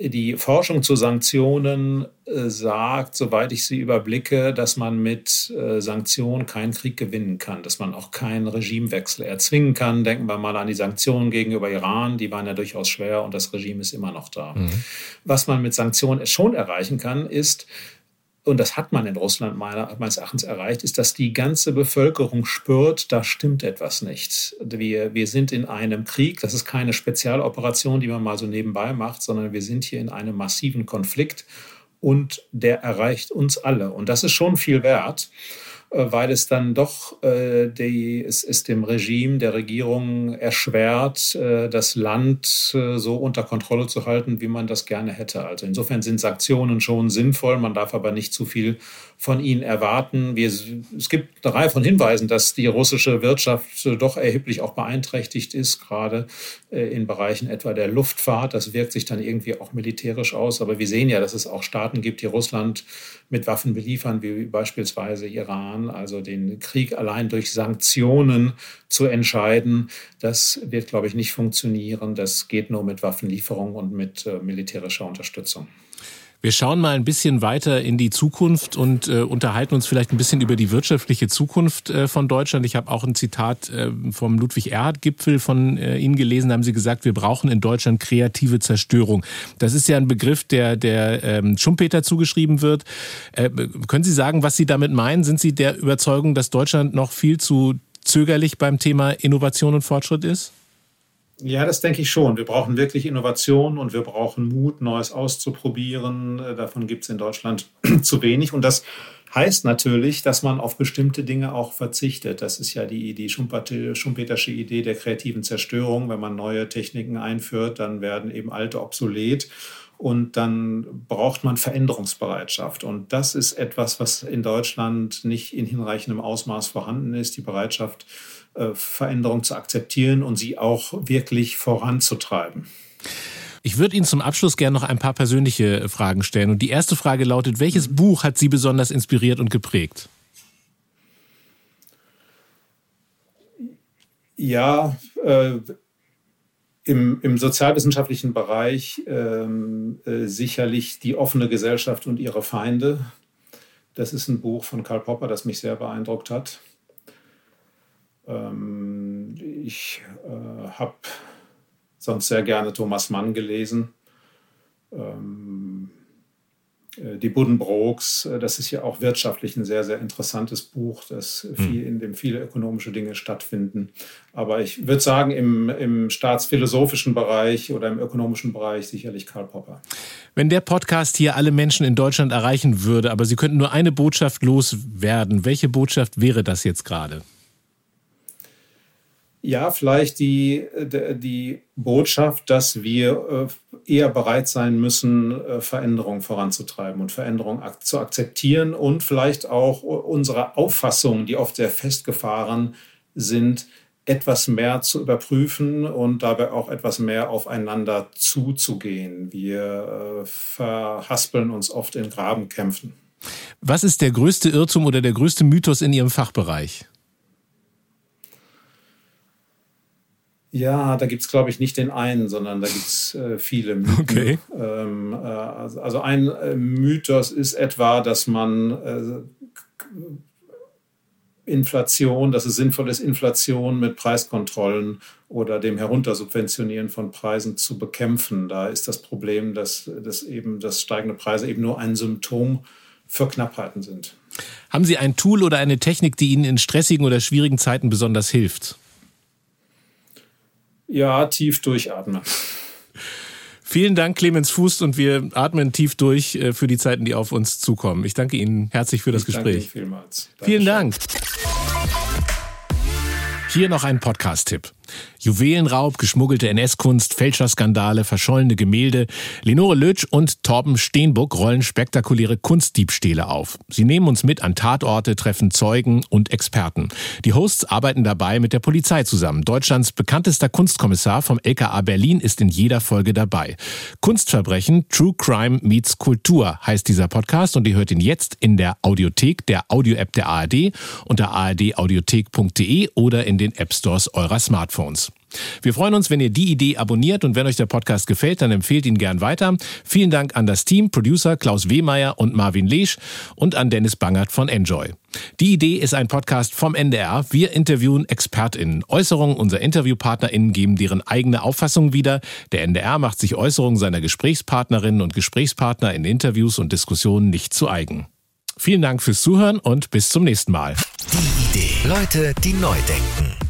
Die Forschung zu Sanktionen äh, sagt, soweit ich sie überblicke, dass man mit äh, Sanktionen keinen Krieg gewinnen kann, dass man auch keinen Regimewechsel erzwingen kann. Denken wir mal an die Sanktionen gegenüber Iran, die waren ja durchaus schwer und das Regime ist immer noch da. Mhm. Was man mit Sanktionen schon erreichen kann, ist, und das hat man in Russland meines Erachtens erreicht, ist, dass die ganze Bevölkerung spürt, da stimmt etwas nicht. Wir, wir sind in einem Krieg, das ist keine Spezialoperation, die man mal so nebenbei macht, sondern wir sind hier in einem massiven Konflikt und der erreicht uns alle. Und das ist schon viel wert. Äh, weil es dann doch äh, die, es ist dem Regime, der Regierung erschwert, äh, das Land äh, so unter Kontrolle zu halten, wie man das gerne hätte. Also insofern sind Sanktionen schon sinnvoll, man darf aber nicht zu viel von ihnen erwarten. Wir, es gibt eine Reihe von Hinweisen, dass die russische Wirtschaft doch erheblich auch beeinträchtigt ist, gerade äh, in Bereichen etwa der Luftfahrt. Das wirkt sich dann irgendwie auch militärisch aus. Aber wir sehen ja, dass es auch Staaten gibt, die Russland mit Waffen beliefern, wie beispielsweise Iran. Also den Krieg allein durch Sanktionen zu entscheiden, das wird, glaube ich, nicht funktionieren. Das geht nur mit Waffenlieferung und mit äh, militärischer Unterstützung. Wir schauen mal ein bisschen weiter in die Zukunft und äh, unterhalten uns vielleicht ein bisschen über die wirtschaftliche Zukunft äh, von Deutschland. Ich habe auch ein Zitat äh, vom Ludwig Erhard-Gipfel von äh, Ihnen gelesen. Da haben Sie gesagt, wir brauchen in Deutschland kreative Zerstörung. Das ist ja ein Begriff, der der ähm, Schumpeter zugeschrieben wird. Äh, können Sie sagen, was Sie damit meinen? Sind Sie der Überzeugung, dass Deutschland noch viel zu zögerlich beim Thema Innovation und Fortschritt ist? Ja, das denke ich schon. Wir brauchen wirklich Innovation und wir brauchen Mut, Neues auszuprobieren. Äh, davon gibt es in Deutschland <clears throat> zu wenig. Und das heißt natürlich, dass man auf bestimmte Dinge auch verzichtet. Das ist ja die, die Schumpetersche Idee der kreativen Zerstörung. Wenn man neue Techniken einführt, dann werden eben alte obsolet. Und dann braucht man Veränderungsbereitschaft. Und das ist etwas, was in Deutschland nicht in hinreichendem Ausmaß vorhanden ist. Die Bereitschaft, Veränderung zu akzeptieren und sie auch wirklich voranzutreiben. Ich würde Ihnen zum Abschluss gerne noch ein paar persönliche Fragen stellen. Und die erste Frage lautet, welches. Buch hat Sie besonders inspiriert und geprägt? Ja, äh, im, im, sozialwissenschaftlichen Bereich ähm, äh, sicherlich die offene Gesellschaft und ihre Feinde. Das ist ein Buch von Karl Popper, das mich sehr beeindruckt hat. Ähm, ich äh, habe sonst sehr gerne Thomas Mann gelesen. Ähm, äh, die Buddenbrooks, äh, das ist ja auch wirtschaftlich ein sehr, sehr interessantes Buch, das hm. viel, in dem viele ökonomische Dinge stattfinden. Aber ich würde sagen, im, im staatsphilosophischen Bereich oder im ökonomischen Bereich sicherlich Karl Popper. Wenn der Podcast hier alle Menschen in Deutschland erreichen würde, aber Sie könnten nur eine Botschaft loswerden, welche Botschaft wäre das jetzt gerade? Ja, vielleicht die, die Botschaft, dass wir äh, eher bereit sein müssen, äh, Veränderungen voranzutreiben und Veränderungen zu akzeptieren und vielleicht auch unsere Auffassungen, die oft sehr festgefahren sind, etwas mehr zu überprüfen und dabei auch etwas mehr aufeinander zuzugehen. Wir äh, verhaspeln uns oft in Grabenkämpfen. Was ist der größte Irrtum oder der größte Mythos in Ihrem Fachbereich? Ja, da gibt es, glaube ich, nicht den einen, sondern da gibt es äh, viele Mythen. Okay. Ähm, äh, also, also, ein äh, Mythos ist etwa, dass man äh, Inflation, dass es sinnvoll ist, Inflation mit Preiskontrollen oder dem Heruntersubventionieren von Preisen zu bekämpfen. Da ist das Problem, dass, dass eben dass steigende Preise eben nur ein Symptom für Knappheiten sind. Haben Sie ein Tool oder eine Technik, die Ihnen in stressigen oder schwierigen Zeiten besonders hilft? Ja, tief durchatmen. Vielen Dank, Clemens Fuß, und wir atmen tief durch äh, für die Zeiten, die auf uns zukommen. Ich danke Ihnen herzlich für das ich Gespräch. Danke vielmals. Dankeschön. Vielen Dank. Hier noch ein Podcast-Tipp. Juwelenraub, geschmuggelte NS-Kunst, Fälscherskandale, verschollene Gemälde. Lenore Lötsch und Torben Steenbuck rollen spektakuläre Kunstdiebstähle auf. Sie nehmen uns mit an Tatorte, treffen Zeugen und Experten. Die Hosts arbeiten dabei mit der Polizei zusammen. Deutschlands bekanntester Kunstkommissar vom LKA Berlin ist in jeder Folge dabei. Kunstverbrechen, True Crime meets Kultur heißt dieser Podcast und ihr hört ihn jetzt in der Audiothek, der Audio-App der ARD unter ardaudiothek.de oder in den App Stores eurer Smartphones. Wir freuen uns, wenn ihr die Idee abonniert und wenn euch der Podcast gefällt, dann empfehlt ihn gern weiter. Vielen Dank an das Team, Producer Klaus Wehmeier und Marvin Lesch und an Dennis Bangert von Enjoy. Die Idee ist ein Podcast vom NDR. Wir interviewen ExpertInnen. Äußerungen unserer InterviewpartnerInnen geben deren eigene Auffassung wieder. Der NDR macht sich Äußerungen seiner Gesprächspartnerinnen und Gesprächspartner in Interviews und Diskussionen nicht zu eigen. Vielen Dank fürs Zuhören und bis zum nächsten Mal. Die Idee. Leute, die neu denken.